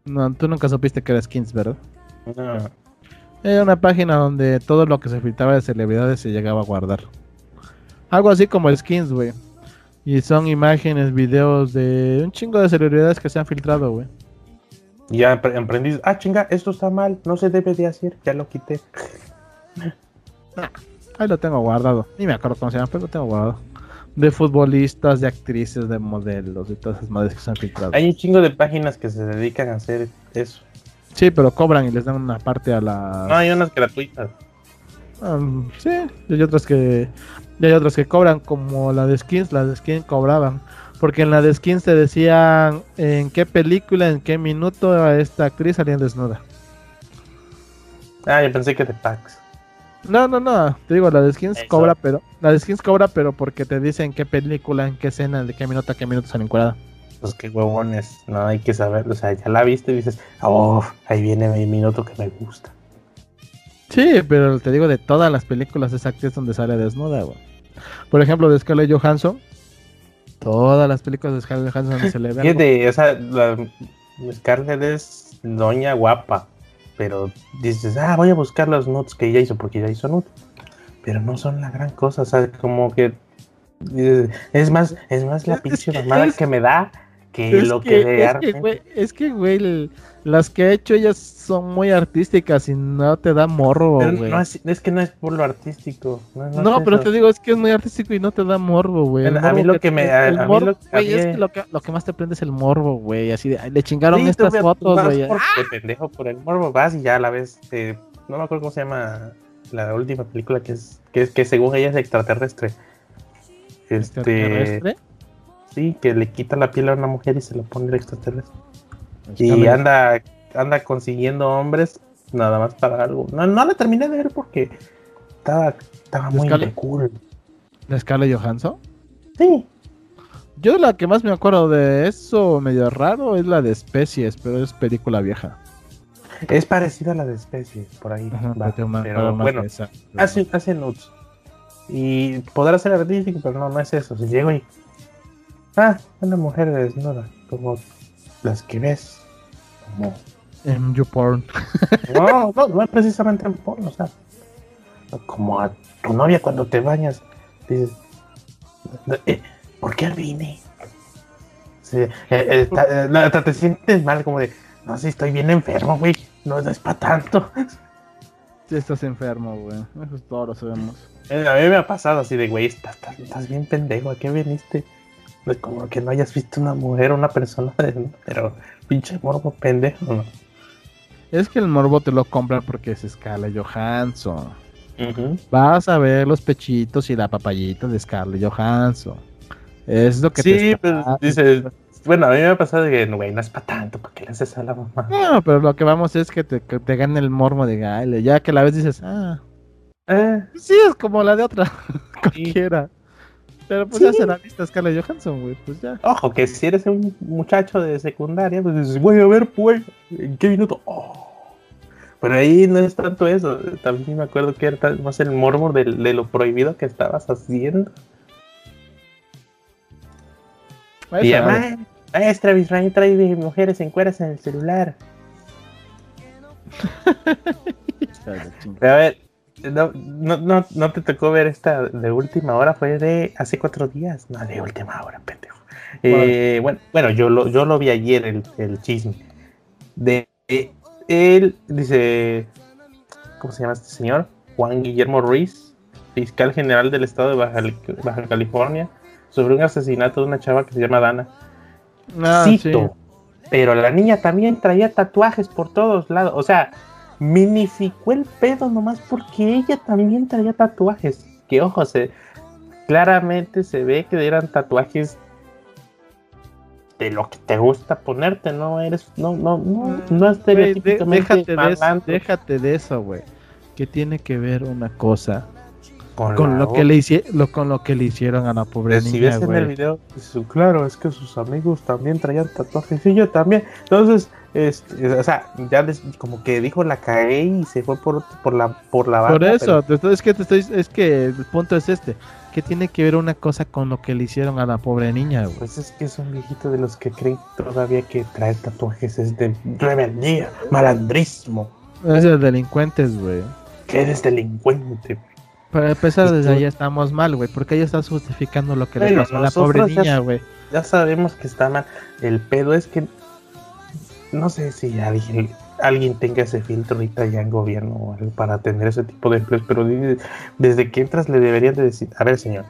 No, tú nunca supiste que era skins, ¿verdad? No. Era una página donde todo lo que se filtraba de celebridades se llegaba a guardar. Algo así como skins, güey. Y son imágenes, videos de un chingo de celebridades que se han filtrado, güey. Ya emprendí, ah, chinga, esto está mal, no se debe de hacer, ya lo quité. *laughs* ahí lo tengo guardado, ni me acuerdo cómo se llama, pero lo tengo guardado. De futbolistas, de actrices, de modelos, de todas esas madres que se han filtrado. Hay un chingo de páginas que se dedican a hacer eso. Sí, pero cobran y les dan una parte a la. No, hay unas gratuitas. Um, sí, y hay otras que. Y hay otras que cobran, como la de skins, las de skins cobraban. Porque en la de skins te decían en qué película, en qué minuto esta actriz salía desnuda. Ah, yo pensé que de packs. No, no, no. Te digo, la de skins cobra, pero. La de skins cobra, pero porque te dicen qué película, en qué escena, de qué minuto a qué minuto salen encuadrada. Pues qué huevones. No hay que saber. O sea, ya la viste y dices, oh, ahí viene mi minuto que me gusta. Sí, pero te digo de todas las películas, esa actriz donde sale desnuda, güey. Por ejemplo, de Scarlett Johansson, Todas las películas de Scarlett Johansson se le ven. Fíjate, o sea, la Scarlett es doña guapa. pero dices, ah, voy a buscar los nudes que ella hizo porque ya hizo nudes. Pero no son la gran cosa, o sea, como que es más, es más la *laughs* pinche mamada que me da que lo que, que es, que, güey, es que, güey, las que ha hecho ellas son muy artísticas y no te da morbo, güey. No es, es, que no es por lo artístico. No, no, pero te digo, es que es muy artístico y no te da morbo, güey. A mí lo que, me. El a, morbo, güey, es que lo, que lo que más te prende es el morbo, güey. Así de, le chingaron estas fotos, güey. Por, ¡Ah! pendejo, por el morbo vas y ya a la vez. Eh, no me acuerdo cómo se llama la última película que es que, que según ella es extraterrestre. Este. Sí, que le quita la piel a una mujer y se lo pone el extraterrestre. y anda, anda consiguiendo hombres nada más para algo. No, no la terminé de ver porque estaba, estaba muy cool. ¿De Scarlett Johansson? Sí. Yo la que más me acuerdo de eso medio raro es la de especies, pero es película vieja. Es parecida a la de especies, por ahí. pero bueno, hace, hace nudes. Y podrá ser artístico, pero no, no es eso. Si llego y Ah, una mujer desnuda, como las que ves. Como... En YouPorn. No, no, no es precisamente en porno, o sea, como a tu novia cuando te bañas, dices, eh, ¿por qué vine? Sí, eh, eh, te sientes mal, como de, no sé, estoy bien enfermo, güey, no, es para tanto. Sí, estás enfermo, güey, eso es todo lo sabemos. a mí me ha pasado así de, güey, estás, estás bien pendejo, ¿a qué viniste? Como que no hayas visto una mujer o una persona, pero pinche morbo pendejo, Es que el morbo te lo compran porque es Scarlett Johansson. Vas a ver los pechitos y la papayita de Scarlett Johansson. Es lo que sí, pero dice, bueno, a mí me ha pasado que, güey, no es para tanto, ¿para qué le haces a la mamá? No, pero lo que vamos es que te, te gane el morbo de Gaile. Ya que la vez dices, ah, eh. sí, es como la de otra, *laughs* cualquiera. Pero pues ya se la lista Scarlett Johansson, güey, pues ya. Ojo, que si eres un muchacho de secundaria, pues dices, voy a ver, pues, ¿en qué minuto? Oh. Pero ahí no es tanto eso. También me acuerdo que era más el morbo de, lo prohibido que estabas haciendo. y además, maestra, Israel trae mujeres en cueras en el celular. *laughs* a ver, no, no, no, te tocó ver esta de última hora, fue de hace cuatro días. No, de última hora, pendejo. Eh, bueno, bueno, yo lo, yo lo vi ayer, el, el chisme. De él, dice, ¿cómo se llama este señor? Juan Guillermo Ruiz, fiscal general del estado de Baja, California, sobre un asesinato de una chava que se llama Dana. Ah, Cito, pero la niña también traía tatuajes por todos lados. O sea, minificó el pedo nomás porque ella también traía tatuajes. Que ojo, se, claramente se ve que eran tatuajes de lo que te gusta ponerte, no eres, no, no, no, no estereotípicamente déjate, de déjate de eso, güey. Que tiene que ver una cosa con, lo que le hicieron, con lo que le hicieron a la pobre niña. Si ves en el video, claro, es que sus amigos también traían tatuajes y yo también. Entonces, este, o sea, ya como que dijo la cagué y se fue por, por la por la Por eso, es que te estoy, es que el punto es este, que tiene que ver una cosa con lo que le hicieron a la pobre niña, Pues es que es un viejito de los que creen todavía que traer tatuajes es de rebeldía, malandrismo. Es de delincuentes, güey. Que eres delincuente, Para empezar, desde ahí estamos mal, güey, porque ella está justificando lo que le pasó a la pobre niña, güey. Ya sabemos que está mal. El pedo es que no sé si alguien, alguien tenga ese filtro ahorita ya en gobierno para tener ese tipo de empleos, pero desde que entras le deberían de decir, a ver señor,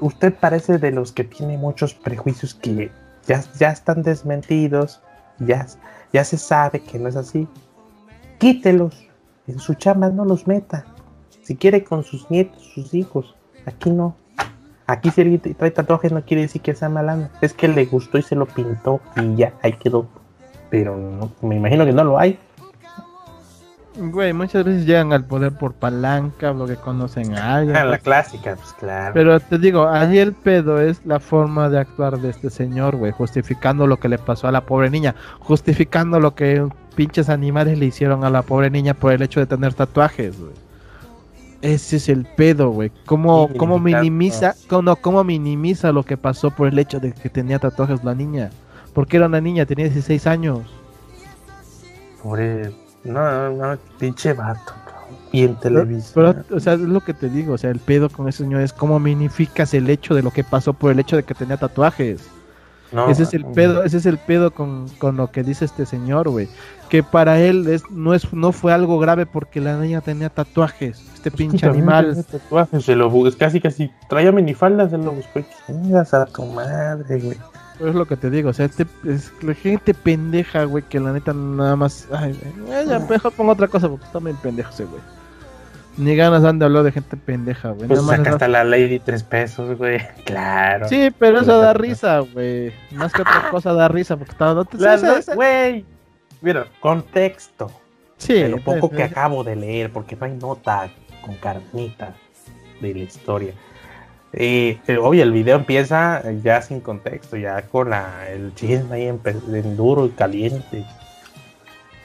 usted parece de los que tiene muchos prejuicios que ya, ya están desmentidos, ya, ya se sabe que no es así, quítelos, en su chamba no los meta, si quiere con sus nietos, sus hijos, aquí no. Aquí si alguien trae tatuajes no quiere decir que sea malano, es que le gustó y se lo pintó y ya, ahí quedó pero no, me imagino que no lo hay. Güey, muchas veces llegan al poder por palanca, lo que conocen a alguien. Ah, la clásica, pues claro. Pero te digo, ahí el pedo es la forma de actuar de este señor, güey, justificando lo que le pasó a la pobre niña, justificando lo que pinches animales le hicieron a la pobre niña por el hecho de tener tatuajes, güey. Ese es el pedo, güey. ¿Cómo, cómo minimiza, cómo, cómo minimiza lo que pasó por el hecho de que tenía tatuajes la niña? Porque era una niña, tenía 16 años. Pobre, No, no, pinche vato. Y en televisión. Pero, o sea, es lo que te digo, o sea, el pedo con ese señor es cómo minificas el hecho de lo que pasó por el hecho de que tenía tatuajes. ese es el pedo, ese es el pedo con, con lo que dice este señor, güey. Que para él es, no es, no fue algo grave porque la niña tenía tatuajes. Este pinche animal. Tatuajes, se lo casi casi traía minifaldas, se lo buscó. Chingas a tu madre, güey. Es lo que te digo, o sea, este, es la gente pendeja, güey, que la neta nada más. Ay, ya mejor pongo otra cosa porque está bien pendejo ese, güey. Ni ganas han de hablar de gente pendeja, güey. Pues saca hasta la Lady tres pesos, güey. *laughs* Claro. Sí, pero eso da risa, güey. Más que otra cosa da risa porque estaba. No te Güey. Mira, contexto. Sí. lo poco que acabo de leer, porque no hay nota con carnita de la historia. Y obvio, el video empieza ya sin contexto, ya con la, el chisme ahí en, duro y caliente.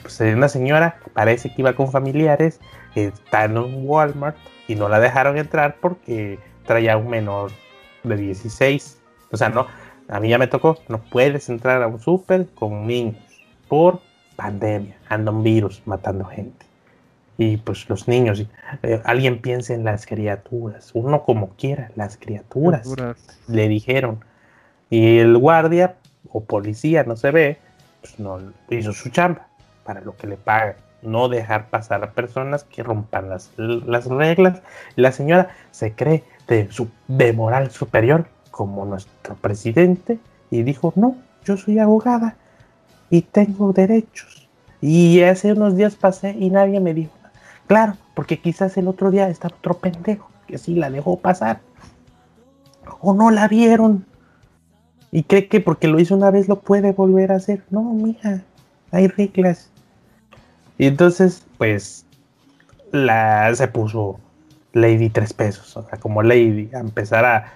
Pues una señora parece que iba con familiares, está en Walmart y no la dejaron entrar porque traía un menor de 16. O sea, no, a mí ya me tocó, no puedes entrar a un súper con niños por pandemia, anda un virus matando gente y pues los niños. Eh, alguien piensa en las criaturas, uno como quiera, las criaturas, le dijeron. Y el guardia o policía, no se ve, pues no hizo su chamba para lo que le pagan. No dejar pasar a personas que rompan las, las reglas. La señora se cree de, su, de moral superior como nuestro presidente y dijo, no, yo soy abogada y tengo derechos. Y hace unos días pasé y nadie me dijo Claro, porque quizás el otro día está otro pendejo que sí la dejó pasar. O no la vieron. Y cree que porque lo hizo una vez lo puede volver a hacer. No, mija, hay reglas. Y entonces, pues, la, se puso Lady tres pesos. O sea, como Lady, a empezar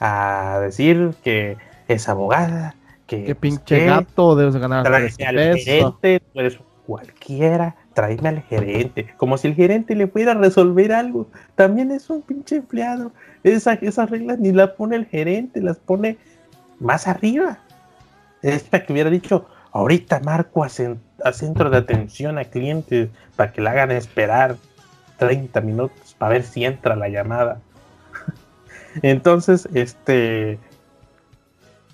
a, decir que es abogada. Que, que pinche gato debes ganar tres pesos. tú eres cualquiera tráeme al gerente, como si el gerente le pudiera resolver algo. También es un pinche empleado. Esa, esas reglas ni las pone el gerente, las pone más arriba. Es para que hubiera dicho, ahorita marco a, centro de atención a clientes para que le hagan esperar 30 minutos para ver si entra la llamada. *laughs* Entonces, este,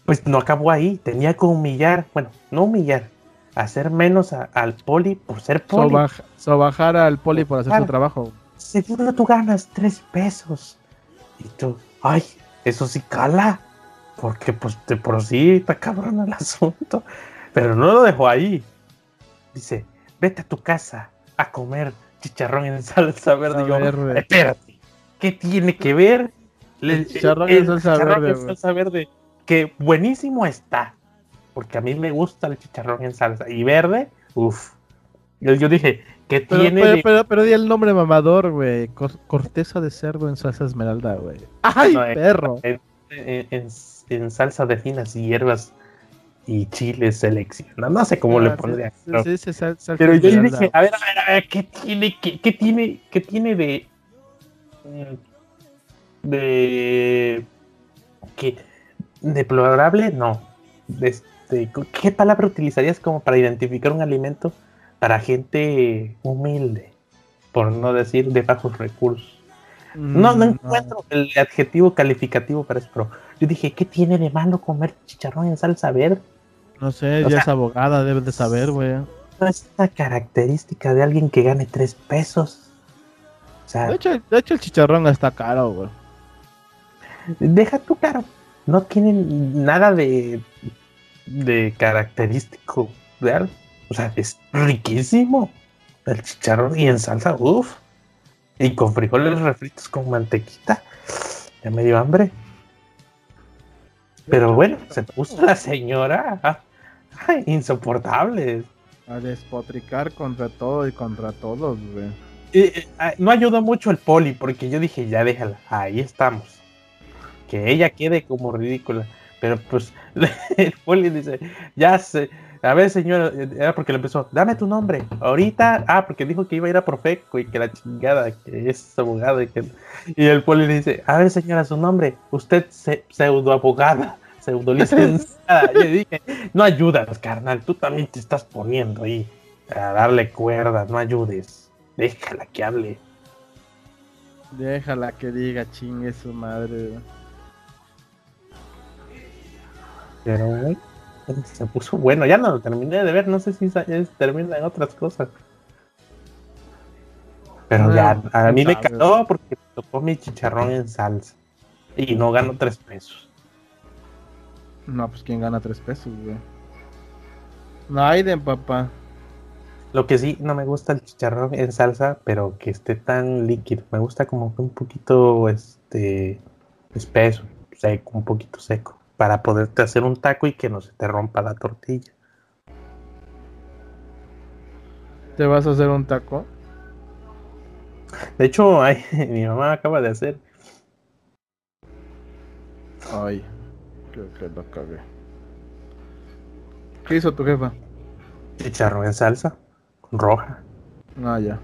pues no acabó ahí, tenía que humillar, bueno, no humillar, hacer menos al poli por ser poli. bajar al poli por hacer su trabajo. Seguro tú ganas tres pesos. Y tú, ay, eso sí cala. Porque pues de por sí está cabrón el *laughs* asunto. Pero no lo dejó ahí. Dice, vete a tu casa a comer chicharrón en salsa verde. Yo, espérate, ¿qué tiene que ver? El chicharrón, en, salsa verde, en salsa verde. Que buenísimo está porque a mí me gusta el chicharrón en salsa. Y verde, uff. Yo, dije, ¿qué tiene? Pero, pero, pero, di el nombre mamador, güey. corteza de cerdo en salsa esmeralda, güey. ¡Ay, perro! En, salsa de finas hierbas y chiles selección. No sé cómo le ah, pondría. Sí, sí, sí, pero yo dije, a ver, a ver, a ver, ¿qué tiene, qué, qué tiene, qué tiene de. Mm, de. ¿Qué? ¿Deplorable? No. De, este, ¿qué palabra utilizarías como para identificar un alimento para gente humilde? Por no decir de bajos recursos. no, no mm, encuentro el adjetivo calificativo para eso, pero yo dije, ¿qué tiene de malo comer chicharrón en salsa verde? No sé, ya es abogada, debes de saber, güey. No es una característica de alguien que gane tres pesos. de, hecho, de hecho, el chicharrón está caro, güey. Deja tu caro. No tiene nada de de característico de O sea, es riquísimo. El chicharrón y en salsa, uff. Y con frijoles refritos con mantequita. Ya me dio hambre. Pero bueno, se puso la señora. insoportable. A despotricar contra todo y contra todos, güey. Ah, no ayudó mucho el poli, porque yo dije, ya déjala, ahí estamos. Que ella quede como ridícula. Pero pues el *laughs* poli dice, ya sé, a ver señor, era porque le empezó, dame tu nombre, ahorita, ah, porque dijo que iba a ir a Profeco y que la chingada, que es abogado y que... Y el poli dice, a ver señora, su nombre, usted pseudo abogada, pseudo *laughs* licenciada. Yo dije, no ayudas, carnal, tú también te estás poniendo ahí. a darle cuerda, no ayudes. Déjala que hable. Déjala que diga, chingue su madre. Pero, se puso bueno. Ya no lo terminé de ver, no sé si termina en otras cosas. Pero ya, a mí me cagó porque me tocó mi chicharrón en salsa. Y no gano tres pesos. No, pues ¿quién gana tres pesos, güey? Naiden, papá. Lo que sí, no me gusta el chicharrón en salsa, pero que esté tan líquido. Me gusta como un poquito este espeso, seco, un poquito seco, para poderte hacer un taco y que no se te rompa la tortilla. ¿Te vas a hacer un taco? De hecho, ay, *laughs* mi mamá acaba de hacer. Ay, creo que lo cagué. ¿Qué hizo tu jefa? Chicharrón en salsa, roja. Ah, ya.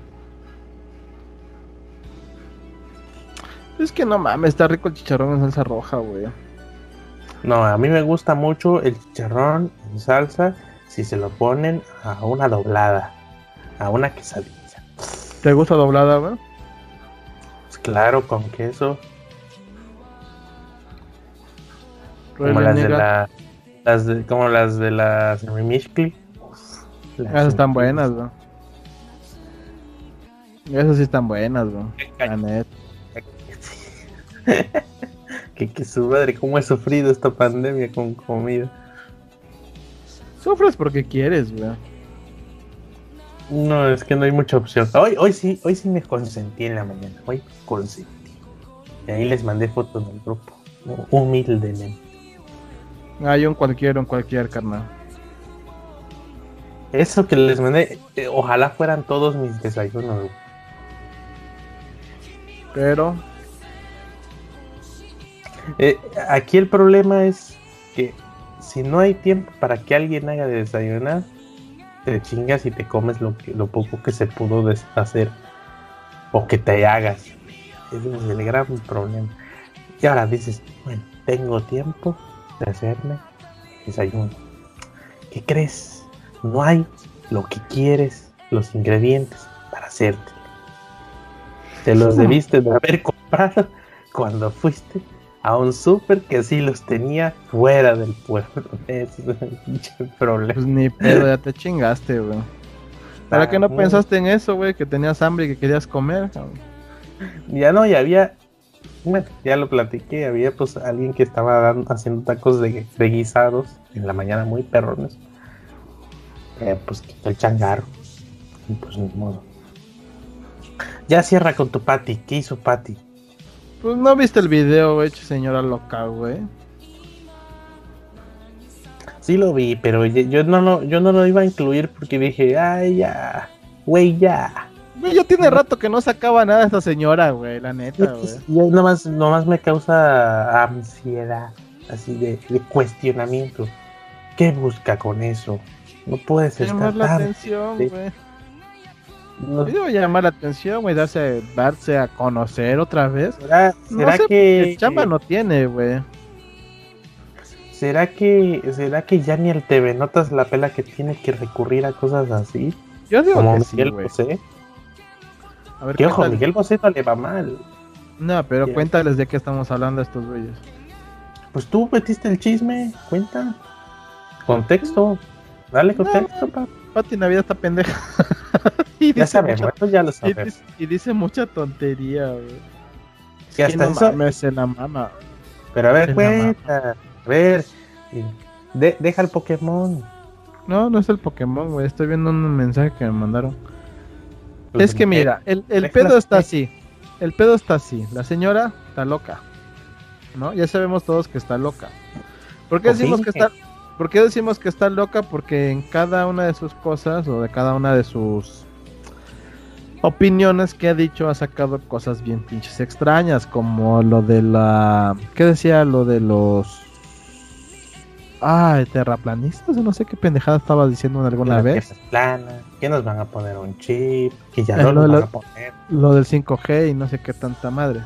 Es que no mames, está rico el chicharrón en salsa roja, güey. No, a mí me gusta mucho el chicharrón en salsa si se lo ponen a una doblada, a una quesadilla. ¿Te gusta doblada, güey? Pues claro, con queso. Como las de la, las de, como las de las Remishkli. Esas están buenas, güey. Esas sí están buenas, güey. *laughs* Que, que su madre, cómo he sufrido esta pandemia con comida. Sufres porque quieres, güey. No, es que no hay mucha opción. Hoy, hoy sí, hoy sí me consentí en la mañana. Hoy consentí. Y ahí les mandé fotos en el grupo. Humildemente. Hay un cualquier, un cualquier, carnal. Eso que les mandé, eh, ojalá fueran todos mis desayunos. Pero. Eh, aquí el problema es que si no hay tiempo para que alguien haga de desayunar, te chingas y te comes lo, que, lo poco que se pudo deshacer o que te hagas. Ese es el gran problema. Y ahora dices, bueno, tengo tiempo de hacerme desayuno. ¿Qué crees? No hay lo que quieres, los ingredientes para hacerte. Te los *laughs* debiste de haber comprado cuando fuiste a un súper que sí los tenía fuera del pueblo. Ese *laughs* es el problema. Pues ni pedo, ya te chingaste, güey. ¿Para qué no Ah, pensaste en eso, güey? Que tenías hambre y que querías comer. Ya no, ya había. Bueno, ya lo platiqué. Había pues alguien que estaba dando- haciendo tacos de, de guisados en la mañana muy perrones. Eh, pues quitó el changarro. Y pues ni modo. Ya cierra con tu Patty. ¿Qué hizo Patty? Pues no viste el video, güey, señora loca, güey. Sí lo vi, pero yo, no, lo- yo no lo iba a incluir porque dije, ay, ya, güey, ya. Güey, ya tiene rato que no sacaba nada esta señora, güey, la neta, güey. Y es nomás, nomás me causa ansiedad, así de, de cuestionamiento. ¿Qué busca con eso? No puedes estar Llamar la tan... atención, güey. No- Debo llamar la atención, güey, darse, darse a conocer otra vez. ¿Será, No será sé, que, chamba no tiene, güey. será que será que ya ni el TV Notas la pela que tiene que recurrir a cosas así? Yo digo Como que sí, Miguel güey. Bosé. A ver, Que ojo, Miguel Bosé no le va mal. No, pero cuéntales de qué estamos hablando a estos güeyes. Pues tú metiste el chisme, cuenta. Contexto. Dale contexto, pa. Pati Navidad está pendeja. *laughs* *laughs* y, Ya dice sabemos, mucha, ya lo y, dice, y dice mucha tontería, güey. Y hasta no eso- mames, se la mama. Pero a ver, Es cuenta. A ver. de- deja el Pokémon. No, no es el Pokémon, güey. Estoy viendo un mensaje que me mandaron. Pues, es que mira, el, el pedo está así. El pedo está así. La señora está loca. ¿No? Ya sabemos todos que está loca. ¿Por qué decimos que está ¿Por qué decimos que está loca? Porque en cada una de sus cosas o de cada una de sus opiniones que ha dicho ha sacado cosas bien pinches extrañas, como lo de la ¿qué decía? Lo de los Ay, terraplanistas, no sé qué pendejada estaba diciendo alguna vez. Plana, que nos van a poner un chip, que ya Eh, no lo- lo van a poner. Lo del 5G y no sé qué tanta madre.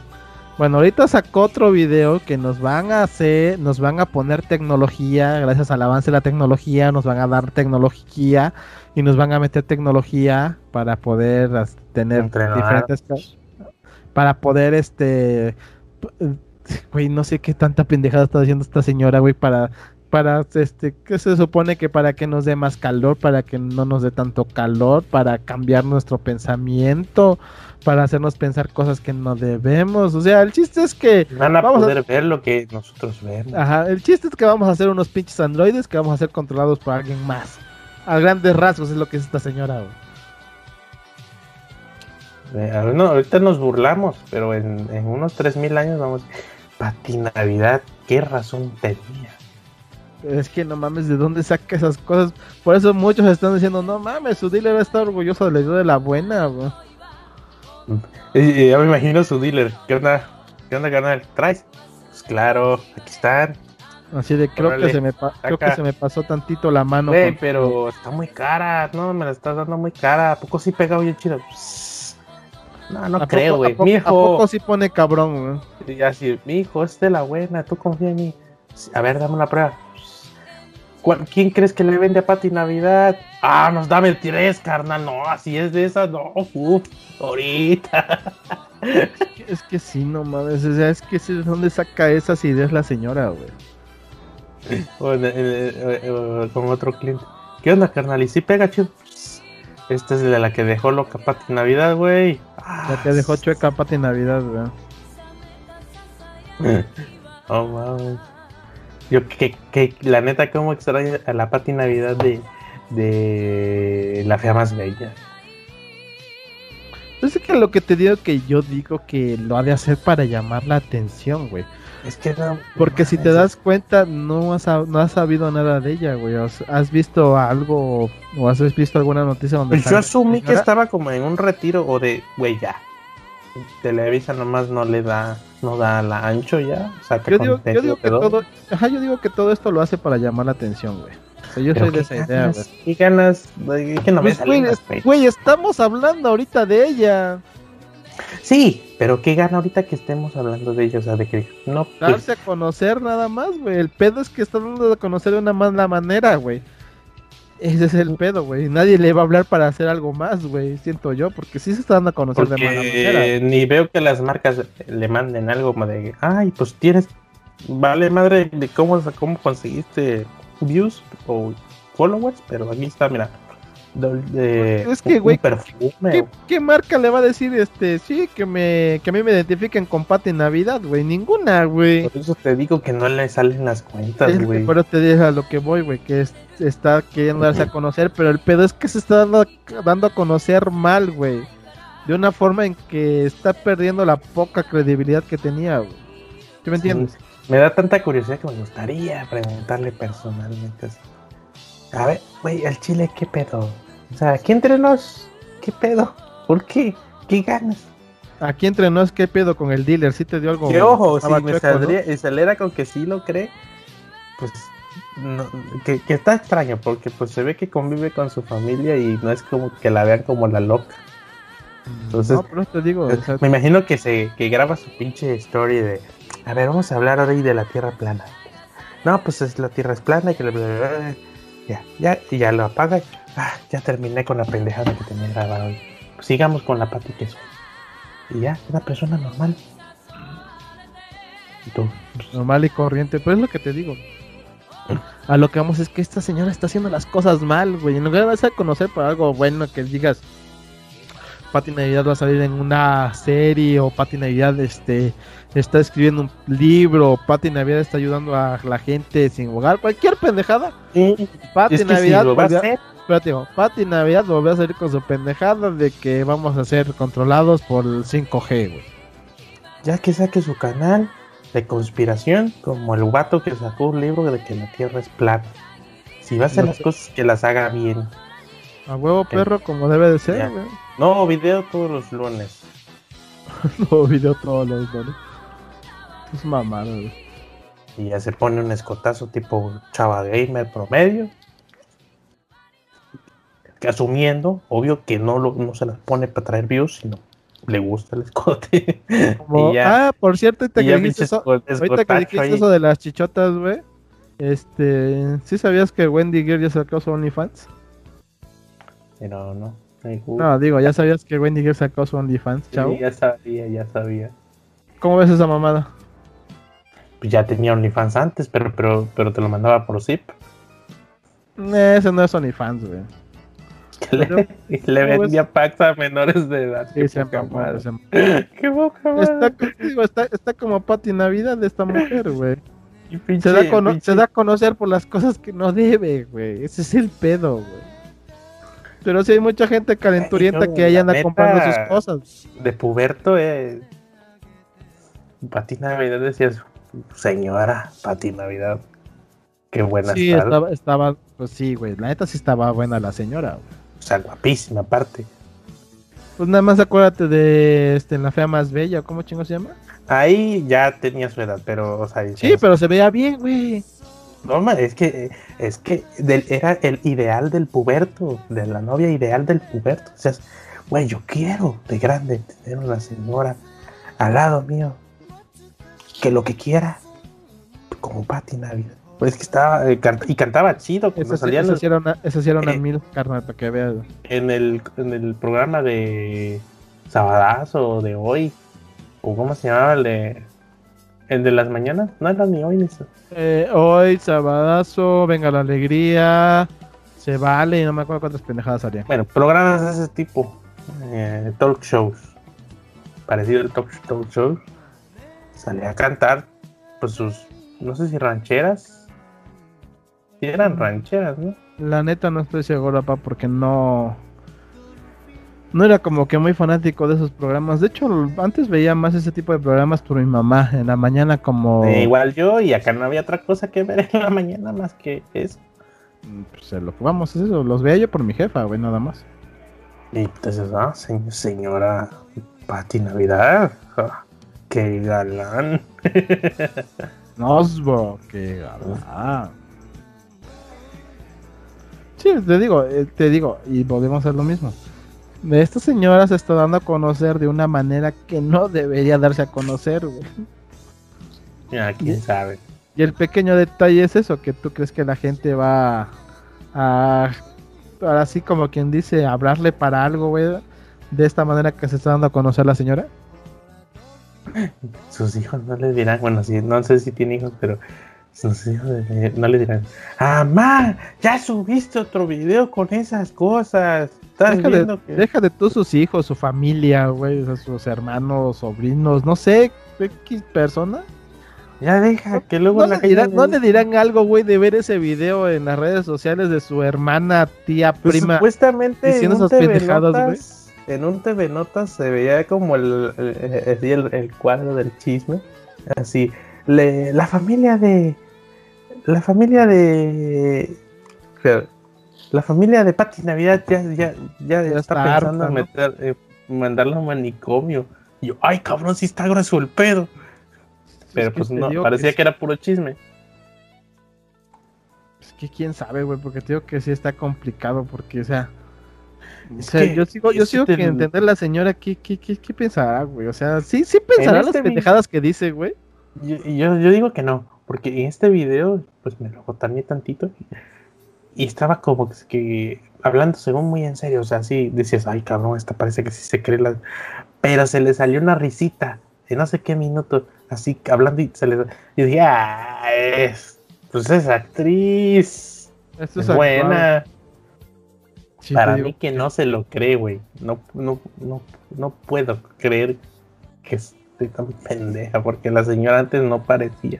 Bueno, ahorita sacó otro video que nos van a hacer, nos van a poner tecnología, gracias al avance de la tecnología, nos van a dar tecnología y nos van a meter tecnología para poder tener diferentes para poder este güey, no sé qué tanta pendejada está haciendo esta señora, güey, para para este que se supone que para que nos dé más calor, para que no nos dé tanto calor, para cambiar nuestro pensamiento, para hacernos pensar cosas que no debemos. O sea, el chiste es que van a poder ver lo que nosotros vemos. Ajá, el chiste es que vamos a hacer unos pinches androides que vamos a ser controlados por alguien más. A grandes rasgos es lo que es esta señora. Eh, no, ahorita nos burlamos, pero en, en unos 3000 años vamos. Pati Navidad, ¿qué razón tenía? Es que no mames, ¿de dónde saca esas cosas? Por eso muchos están diciendo, no mames, su dealer está orgulloso de la idea de la buena, Ya me imagino su dealer. ¿Qué onda? ¿Qué onda, carnal? ¿Traes? Pues claro, aquí están. Así de, creo, que se, me creo que se me pasó tantito la mano. Güey, pero está muy cara. No, me la estás dando muy cara. ¿A poco sí pega bien chido? No, no creo, güey. Mi hijo. ¿A poco sí pone cabrón, güey? Y así, mi hijo, es de la buena. Tú confía en mí. A ver, dame una prueba. ¿Quién crees que le vende a Pati Navidad? Ah, nos dame el 3, carnal. No, así es de esas. No, uf, ahorita. Es que sí, no mames. O sea, es que ¿de dónde saca esas ideas la señora, güey? con otro cliente. ¿Qué onda, carnal? ¿Y si pega chido? Esta es de la que dejó loca Pati Navidad, güey. la que dejó chueca Pati Navidad, güey. *laughs* oh, mames. Yo que, que la neta como extraño a la Pati Navidad de, de la fea más bella. Es que lo que te digo que yo digo que lo ha de hacer para llamar la atención, güey. Es que no, Porque si te das cuenta, no has, no has sabido nada de ella, güey. ¿Has visto algo o has visto alguna noticia donde... Pues yo asumí que estaba como en un retiro o de, güey, ya. Televisa nomás no le da, no da la ancho ya. yo, digo, yo digo que todo, ajá, yo digo que todo esto lo hace para llamar la atención, güey. O sea, yo soy de esa idea, güey. ¿Qué ganas? Que no pues, güey, güey, estamos hablando ahorita de ella. Sí, pero qué gana ahorita que estemos hablando de ella, o sea, de que no. Pues Darse a conocer nada más, güey. El pedo es que está dando a conocer de una mala manera, güey. Ese es el pedo, güey. Nadie le va a hablar para hacer algo más, güey. Siento yo, porque sí se está dando a conocer de mala manera. Ni veo que las marcas le manden algo como de, ay, pues tienes, vale madre de cómo, cómo conseguiste views o followers, pero aquí está, mira, es que, güey, ¿qué, marca le va a decir este? Sí, que me que a mí me identifiquen con Pati Navidad, güey. Ninguna, güey. Por eso te digo que no le salen las cuentas, güey. Pero te deja lo que voy, güey, que está queriendo darse a conocer, pero el pedo es que se está dando, dando a conocer mal, güey. De una forma en que está perdiendo la poca credibilidad que tenía, güey. ¿Tú me entiendes? me da tanta curiosidad que me gustaría preguntarle personalmente. A ver, güey, el chile, ¿qué pedo? O sea, aquí entre nos, ¿qué pedo? ¿Por qué? ¿Qué ganas? Aquí entre nos, ¿qué pedo con el dealer? ¿Sí te dio algo? ¿Qué ojo? Si me saldría, ¿no? saliera con que sí lo cree, pues que, que, está extraño porque pues se ve que convive con su familia y no es como que la vean como la loca. Entonces, no, pero te digo, me imagino que se que graba su pinche story de, a ver, vamos a hablar ahora de la Tierra plana. No, pues es la Tierra es plana y que le ya, ya, y ya lo apaga. Ah, ya terminé con la pendejada que tenía grabada hoy. sigamos con la pati queso. Y ya, una persona normal. ¿Y tú? Normal y corriente, pero es lo que te digo. A lo que vamos es que esta señora está haciendo las cosas mal, güey. En lugar de a conocer por algo bueno que digas, Pati Navidad va a salir en una serie o Pati Navidad este, está escribiendo un libro, o Pati Navidad está ayudando a la gente sin hogar, cualquier pendejada. Pati Navidad va a hacer... Pati Navidad volvió a salir con su pendejada de que vamos a ser controlados por el 5G, güey. Ya que saque su canal de conspiración, como el vato que sacó un libro de que la Tierra es plana. Si va a hacer las cosas que las haga bien. A huevo perro como debe de ser, güey. No, video todos los lunes. *laughs* no, video todos los lunes. Es mamada, güey. Y ya se pone un escotazo tipo chava gamer promedio. Que asumiendo, obvio que no, lo, no se las pone para traer views, sino le gusta el escote. *laughs* Como- Y ya- ah, por cierto, ahorita y que ya dijiste eso, ahorita que dijiste ahí. eso de las chichotas, güey. Este, ¿sí sabías que Wendy Girl ya sacó su OnlyFans? Pero no. No, digo, ya sabías que Wendy Girl sacó su OnlyFans, sí, chavo. ya sabía, ya sabía. ¿Cómo ves esa mamada? Pues ya tenía OnlyFans antes, pero, pero, pero te lo mandaba por zip. Eh, ese no es OnlyFans, güey. Le, *laughs* le ¿cómo vendía packs a menores de edad. Sí, *laughs* Qué poca madre. Está, digo, está, está como Pati Navidad de esta mujer, güey. *laughs* Se da a conocer por las cosas que no debe, güey. Ese es el pedo, güey. Pero sí hay mucha gente calenturienta Ay, no, que ahí anda comprando sus cosas. de puberto, eh. Pati Navidad decías, señora Pati Navidad, qué buena Sí, estaba, estaba, pues sí, güey. La neta sí estaba buena la señora, güey. O sea, guapísima aparte. Pues nada más acuérdate de este, La Fea Más Bella, ¿cómo chingo se llama? Ahí ya tenía su edad, pero, o sea, Sí, pero se veía bien, güey. No, es que, es que del- era el ideal del puberto, de la novia ideal del puberto. O sea, güey, yo quiero de grande tener una señora al lado mío, que lo que quiera, como Pati Navidad. Pues que estaba, eh, canta- y cantaba chido, Esa, sí- los- sí era una, esa sí era una Eh. mil, carnal, para que veas. en el, en el programa de Sabadazo de hoy, o cómo se llamaba el de, el de las mañanas, no era ni hoy ni eso. Eh, hoy, Sabadazo, Venga la Alegría, Se Vale, y no me acuerdo cuántas pendejadas salían. Bueno, programas de ese tipo, eh, talk shows, parecido al talk, talk show, salía a cantar, pues sus, no sé si rancheras, sí eran rancheras, ¿no? La neta no estoy seguro, papá, porque no... No era como que muy fanático de esos programas. De hecho, antes veía más ese tipo de programas por mi mamá. En la mañana como... Eh, igual yo, y acá no había otra cosa que ver en la mañana más que eso. Pues, eh, lo que vamos, es eso. Los veía yo por mi jefa, güey, nada más. Y entonces, ah, se- señora Pati Navidad, ah, qué galán. *laughs* Nosbo, qué galán. Sí, te digo, eh, te digo, y volvemos a hacer lo mismo. Esta señora se está dando a conocer de una manera que no debería darse a conocer, güey. Ya, quién sabe. Y el pequeño detalle es eso, que tú crees que la gente va a, ahora sí como quien dice, a hablarle para algo, güey, de esta manera que se está dando a conocer la señora. Sus hijos no le dirán, bueno, sí, no sé si tiene hijos, pero sus hijos eh, no le dirán, ¡Amá! Ya subiste otro video con esas cosas. Deja de, que. deja de tú sus hijos, su familia, güey, sus hermanos, sobrinos, no sé, X persona. Ya deja que luego No la le, dirán, le no le dirán algo, güey, de ver ese video en las redes sociales de su hermana, tía, pues, prima. supuestamente en diciendo un, esas TV pendejadas, Notas, en un TV Notas se veía como el, el, el- el cuadro del chisme. Así, le- la familia de. La familia de. La familia de Pati Navidad ya, ya, ya, Ya está, pensando en meter, eh, mandarla a un manicomio. Y yo, ay cabrón, si está grueso el pedo. Pero Es pues no, parecía que que era puro chisme. Es que quién sabe, güey, porque te digo que sí está complicado, porque, o sea, o sea, yo sigo, yo que sigo te- que entender la señora qué, qué, qué, qué pensará, güey. O sea, sí, sí pensará este las vi- pendejadas que dice, güey. Yo, yo, yo digo que no, porque en este video, pues me lo botané tantito y estaba como que, hablando según muy en serio, o sea, sí decías, ay cabrón, esta parece que sí se cree la... Pero se le salió una risita de no sé qué minuto, así hablando y se le... Y dije, ah, es, pues es actriz, Esto es buena. Sí, Para mí que no se lo cree, güey. No, no, no, no puedo creer que esté tan pendeja, porque la señora antes no parecía.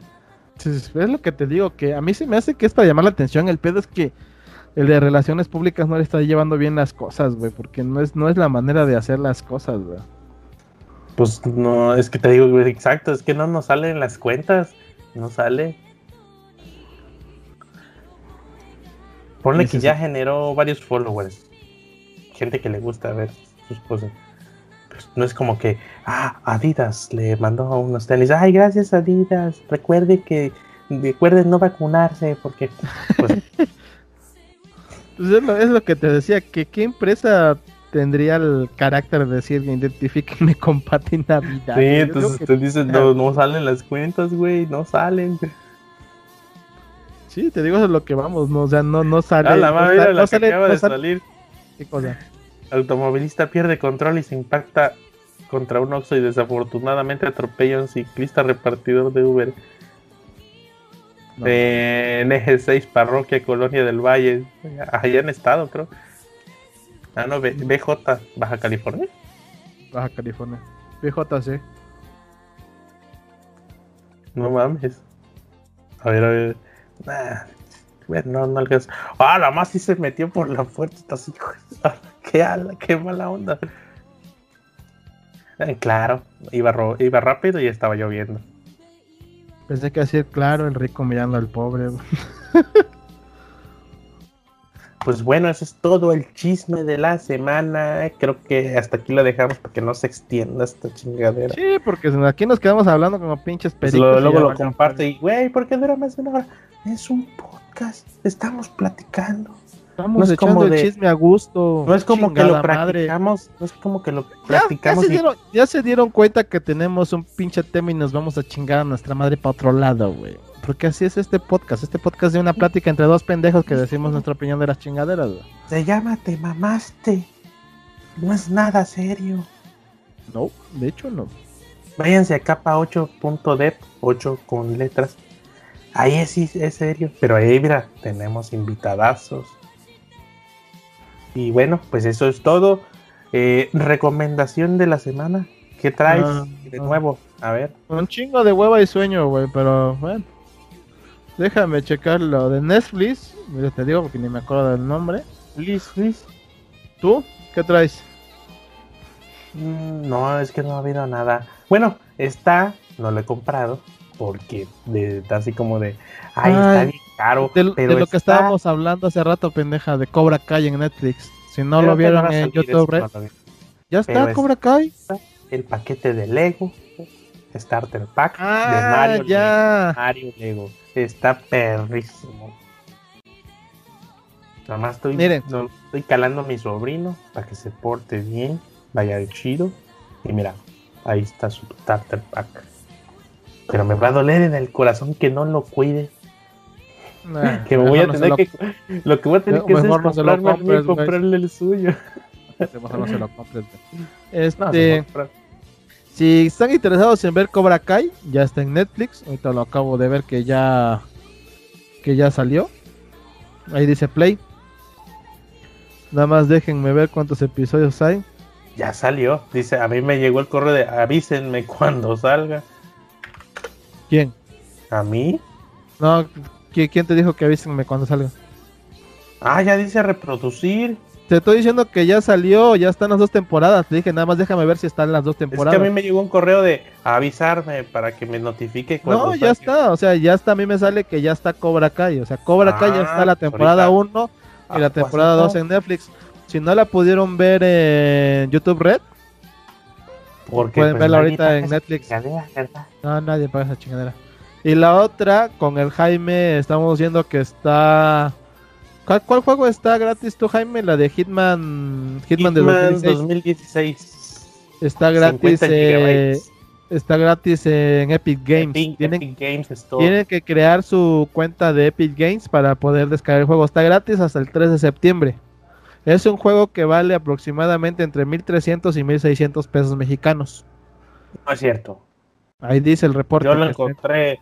Es lo que te digo, que a mí se me hace que es para llamar la atención. El pedo es que el de relaciones públicas no le está llevando bien las cosas, güey, porque no es, no es la manera de hacer las cosas, güey. Pues no, es que te digo, güey, exacto, es que no nos salen las cuentas, no sale. Ponle que ya generó varios followers, gente que le gusta ver sus cosas. Pues no es como que, ah, Adidas le mandó unos tenis, ay, gracias Adidas, recuerde que, recuerden no vacunarse, porque, pues, *laughs* Pues es, lo, es lo que te decía, que qué empresa tendría el carácter de decir identifíquenme *laughs* con Pati Navidad. Sí, entonces te dicen, no, *laughs* no salen las cuentas, güey, no salen. Sí, te digo eso es lo que vamos, no, o sea, no, no sale. Ah, la no, la no que sale- acaba no de sale- salir. ¿Qué cosa? Automovilista pierde control y se impacta contra un Oxxo y desafortunadamente atropella a un ciclista repartidor de Uber. No. En Eje 6, Parroquia Colonia del Valle. Allá en estado, creo. Ah, no, B- BJ, Baja California. Baja California. BJC. No mames. A ver, a ver. Nah, bueno, no, no alcanza. Ah, la más sí se metió por la puerta. Así. Qué, ala, qué mala onda. Eh, claro, iba, iba rápido y estaba lloviendo. Pensé que decir claro, el rico mirando al pobre. *laughs* Pues bueno, eso es todo el chisme de la semana. Creo que hasta aquí lo dejamos para que no se extienda esta chingadera. Sí, porque aquí nos quedamos hablando como pinches Pues pericos. lo- y luego lo madre. y, güey, ¿por qué dura más de una hora? Es un podcast, estamos platicando. Estamos no es echando como el de- chisme a gusto. No es como que lo madre. practicamos, no es como que lo Ya, ya practicamos se dieron, ya se dieron cuenta que tenemos un pinche tema y nos vamos a chingar a nuestra madre para otro lado, güey. Porque así es este podcast. Este podcast es de una plática entre dos pendejos que decimos nuestra opinión de las chingaderas, güey. se llama Te mamaste. No es nada serio. No, de hecho no. Váyanse a capa 8.dep, 8 con letras. Ahí es, sí es serio. Pero ahí, mira, tenemos invitadazos. Y bueno, pues eso es todo. Eh, recomendación de la semana. ¿Qué traes Ah, de ah. nuevo? A ver. Un chingo de hueva y sueño, güey, pero bueno. Déjame checar lo de Netflix. Mira, te digo porque ni me acuerdo del nombre. Liz, Liz. ¿Tú? ¿Qué traes? Mm, No, es que no ha habido nada. Bueno, está, no lo he comprado, porque de, así como de, ay, está Ay, bien caro. De, de pero lo que está- estábamos hablando hace rato, pendeja, de Cobra Kai en Netflix. Si no creo lo que vieron en YouTube, Red, lo ya pero está es- Cobra Kai. El paquete de Lego, Starter Pack de Ah, Mario, ya. Mario Lego. Está perrísimo. Nada más estoy, Miren. no, estoy calando a mi sobrino para que se porte bien, vaya chido. Y mira, ahí está su Starter Pack. Pero me va a doler en el corazón que no lo cuide. Nah, *laughs* Que voy a no tener lo- que. Lo que voy a tener que hacer es no comprarme, y compres, güey. comprarle el suyo. mejor no se lo compres. *laughs* No, Este, compra. si están interesados en ver Cobra Kai, ya está en Netflix. Ahorita lo acabo de ver que ya que ya salió. Ahí dice Play. Nada más déjenme ver cuántos episodios hay. Ya salió. Dice, a mí me llegó el correo de avísenme *laughs* cuando salga. ¿Quién? ¿A mí? No, ¿qui- ¿quién te dijo que avísenme cuando salga? Ah, ya dice reproducir. Te estoy diciendo que ya salió, ya están las dos temporadas. Te dije, nada más déjame ver si están las dos Es que temporadas. a mí me llegó un correo de avisarme para que me notifique cuando No, ya está, o sea, ya está, a mí me sale que ya está Cobra Kai, o sea, Cobra Kai ya Ah, está la temporada ahorita. 1 y Ah, la pues, temporada no. 2 en Netflix. Si no la pudieron ver en YouTube Red, Porque, pueden pues, verla ahorita en Netflix. no, nadie paga esa chingadera. Y la otra, con el Jaime, estamos viendo que está... ¿Cuál, cuál juego está gratis tú, Jaime? La de Hitman, Hitman, de Hitman 2016. 2016. Está gratis, 50 eh, está gratis en Epic Games. Epic, Tienen, Epic Games. Tienen que crear su cuenta de Epic Games para poder descargar el juego. Está gratis hasta el 3 de septiembre. Es un juego que vale aproximadamente entre 1300 y 1600 pesos mexicanos. No es cierto. Ahí dice el reporte. Yo lo encontré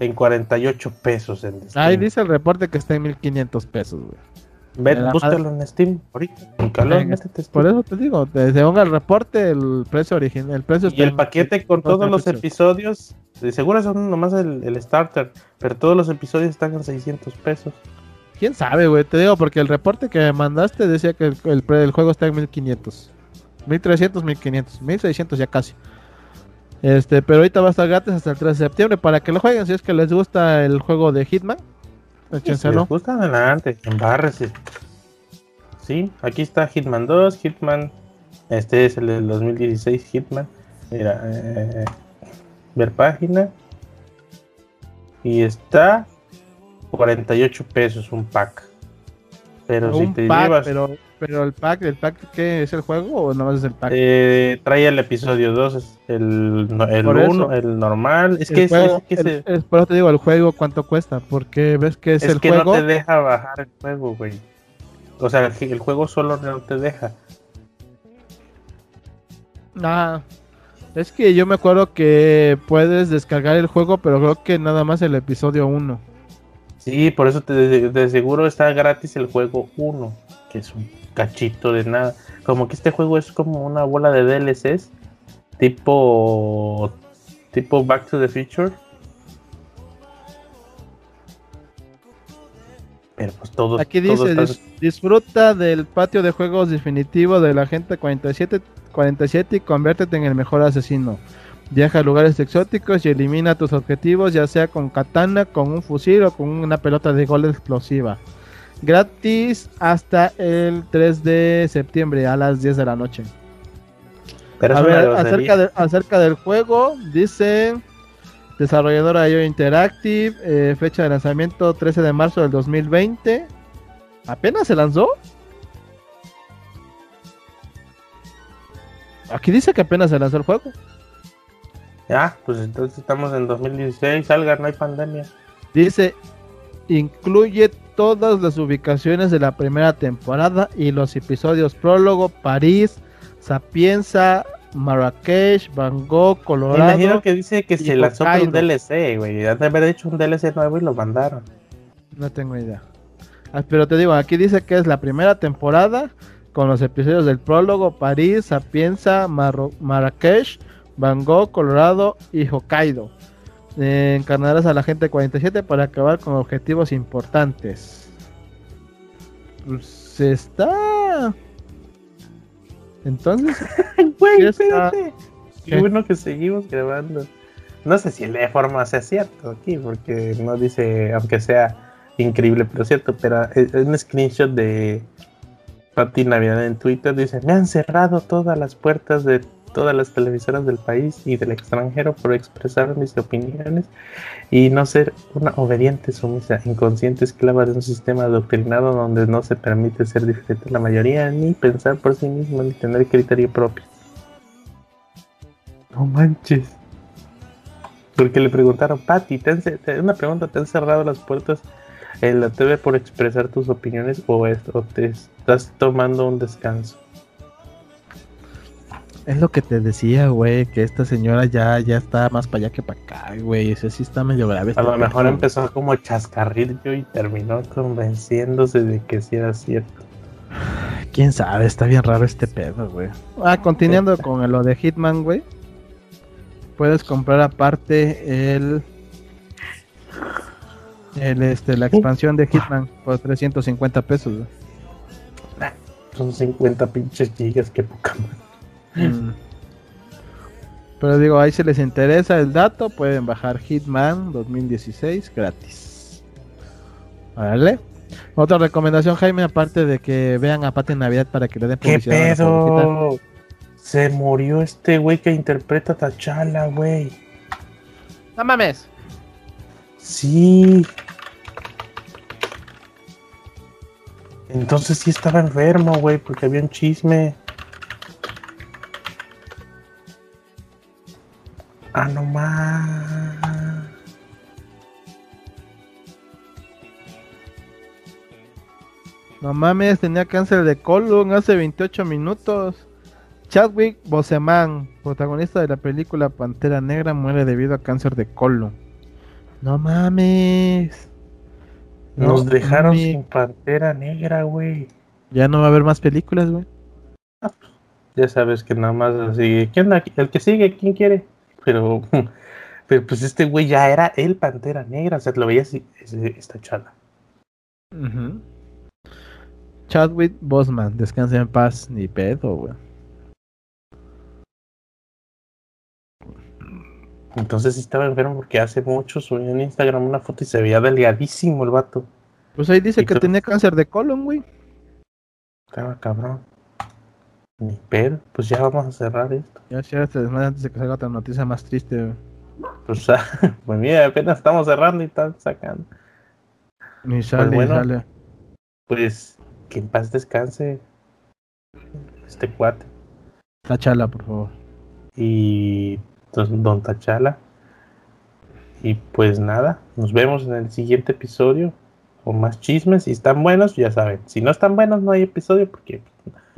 en 48 pesos en Steam. Ahí dice el reporte que está en 1500 pesos, güey. Ve, la búscalo en Steam ahorita. En calor, En- Steam. Por eso te digo, te- según el reporte, el precio original, el precio Y el paquete con todos los episodios, de seguro son nomás el, el starter, pero todos los episodios están en 600 pesos. ¿Quién sabe, güey? Te digo, porque el reporte que me mandaste decía que el, el el juego está en 1500. 1300, 1500, 1600 ya casi. Este, pero ahorita va a estar gratis hasta el 3 de septiembre para que lo jueguen si es que les gusta el juego de Hitman. Si Échenselo. les gusta, adelante, embárrese. Sí, aquí está Hitman 2, Hitman, este es el del 2016 Hitman. Mira, eh, ver página. Y está 48 pesos un pack. Pero si te pack, llevas. pero, pero el pack, ¿el pack qué es el juego o no es el pack? eh, trae el episodio 2, el, no- el Por 1, eso. el normal. Es El que, es, juego- es que, el- se- es- por eso te digo, el juego cuánto cuesta, porque ves que es, es el que juego. no te deja bajar el juego, güey. O sea, el, juego solo no te deja. Ah, es que yo me acuerdo que puedes descargar el juego, pero creo que nada más el episodio 1. Sí, por eso te, de, de seguro está gratis el juego 1, que es un cachito de nada. Como que este juego es como una bola de DLCs, tipo tipo Back to the Future. Pero pues todo Aquí dice, está- "Dis- disfruta del patio de juegos definitivo de la Agente 47, 47 y conviértete en el mejor asesino. Viaja a lugares exóticos y elimina tus objetivos, ya sea con katana, con un fusil o con una pelota de gol explosiva. Gratis hasta el 3 de septiembre a las 10 de la noche. pero A ver, acerca, de- acerca del juego, dice desarrolladora IO Interactive, eh, fecha de lanzamiento 13 de marzo del 2020. ¿Apenas se lanzó? Aquí dice que apenas se lanzó el juego. Ya, pues entonces estamos en 2016, salga, no hay pandemia. Dice, incluye todas las ubicaciones de la primera temporada y los episodios prólogo, París, Sapienza, Marrakech, Bangkok, Me Colorado. imagino que dice que se lanzó por un. DLC, güey. De haber hecho un DLC nuevo y lo mandaron. No tengo idea. Ah, Pero te digo, aquí dice que es la primera temporada con los episodios del prólogo, París, Sapienza, Marro- Marrakech, Bangkok, Colorado y Hokkaido. Eh, encarnarás a la gente 47 para acabar con objetivos importantes. Pues está. Entonces, *laughs* Güey, espérate. Qué bueno que seguimos grabando. No sé si el de forma sea cierto aquí, porque no dice, aunque sea increíble, pero cierto, pero es es un screenshot de Pati Navidad en Twitter. Dice, me han cerrado todas las puertas de todas las televisoras del país y del extranjero por expresar mis opiniones y no ser una obediente, sumisa, inconsciente esclava de un sistema adoctrinado donde no se permite ser diferente a la mayoría, ni pensar por sí mismo, ni tener criterio propio. No manches. Porque le preguntaron, Pati, ¿te han ce- te- una pregunta, ¿te han cerrado las puertas en la TV por expresar tus opiniones o, o te estás tomando un descanso? Es lo que te decía, güey, que esta señora ya, ya está más para allá que para acá, güey. Ese sí está medio grave. A este lo mejor empezó como chascarrillo y terminó convenciéndose de que sí era cierto. Quién sabe, está bien raro este pedo, güey. Ah, continuando con lo de Hitman, güey. Puedes comprar aparte el. El, este, la expansión de Hitman por 350 pesos. Son 50 pinches gigas, que poca madre. Mm. Pero digo, ahí si les interesa el dato, pueden bajar Hitman 2016 gratis. Vale. Otra recomendación, Jaime, aparte de que vean a Pati en Navidad para que le den ¿Qué publicidad pobrecita. pedo? Se murió este güey que interpreta a Tachala, güey. No mames. Sí. Entonces sí estaba enfermo, güey, porque había un chisme. Ah, no más. No mames, tenía cáncer de colon hace 28 minutos. Chadwick Boseman, protagonista de la película Pantera Negra, muere debido a cáncer de colon. No mames. No Nos dejaron mames. sin pantera negra, güey. Ya no va a haber más películas, güey. Ya sabes que nada más así. ¿Quién onda? El que sigue, ¿quién quiere? Pero, *laughs* pero pues este güey ya era el pantera negra. O sea, lo veías esta chala. Ujú. Chadwick Boseman, descansa en paz, ni pedo, güey. Entonces sí estaba enfermo porque hace mucho subió en Instagram una foto y se veía delgadísimo el vato. Pues ahí dice Y que tenía cáncer de colon, güey. Estaba cabrón. Ni pedo. Pues ya vamos a cerrar esto. Ya se este desmadre antes de que salga otra noticia más triste, güey. Pues, ah, *laughs* pues mira, apenas estamos cerrando y están sacando. Ni sale, ni bueno. sale. Pues que en paz descanse este cuate. Tachala, por favor. Y don, don Tachala. Y pues nada, nos vemos en el siguiente episodio con más chismes. Si están buenos, ya saben. Si no están buenos, no hay episodio porque...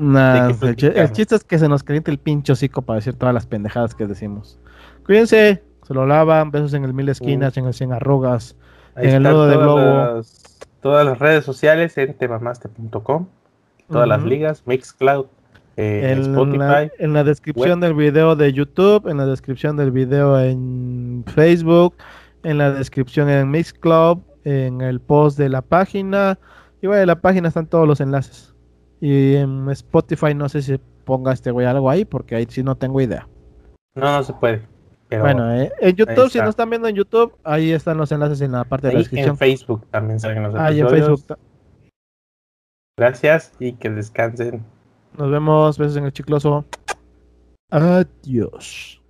Nah, ¿de qué el, chiste es que se nos caliente el pincho hocico para decir todas las pendejadas que decimos. Cuídense, se lo lavan, besos en el mil esquinas, en el cien arrugas. Ahí en el nudo de todas globo. las- todas las redes sociales en temamaste.com. Todas las ligas, Mixcloud, eh, En Spotify. la, en la descripción del video de YouTube, en la descripción del video en Facebook, en la descripción en Mixclub, en el post de la página. Y bueno, en la página están todos los enlaces. Y en Spotify no sé si ponga este güey algo ahí, porque ahí sí no tengo idea. No, no se puede. Pero bueno, eh, en YouTube, si no están viendo en YouTube, ahí están los enlaces en la parte de la descripción. en Facebook también salen los Ahí en. Facebook. Gracias y que descansen. Nos vemos, besos en el chicloso. Adiós.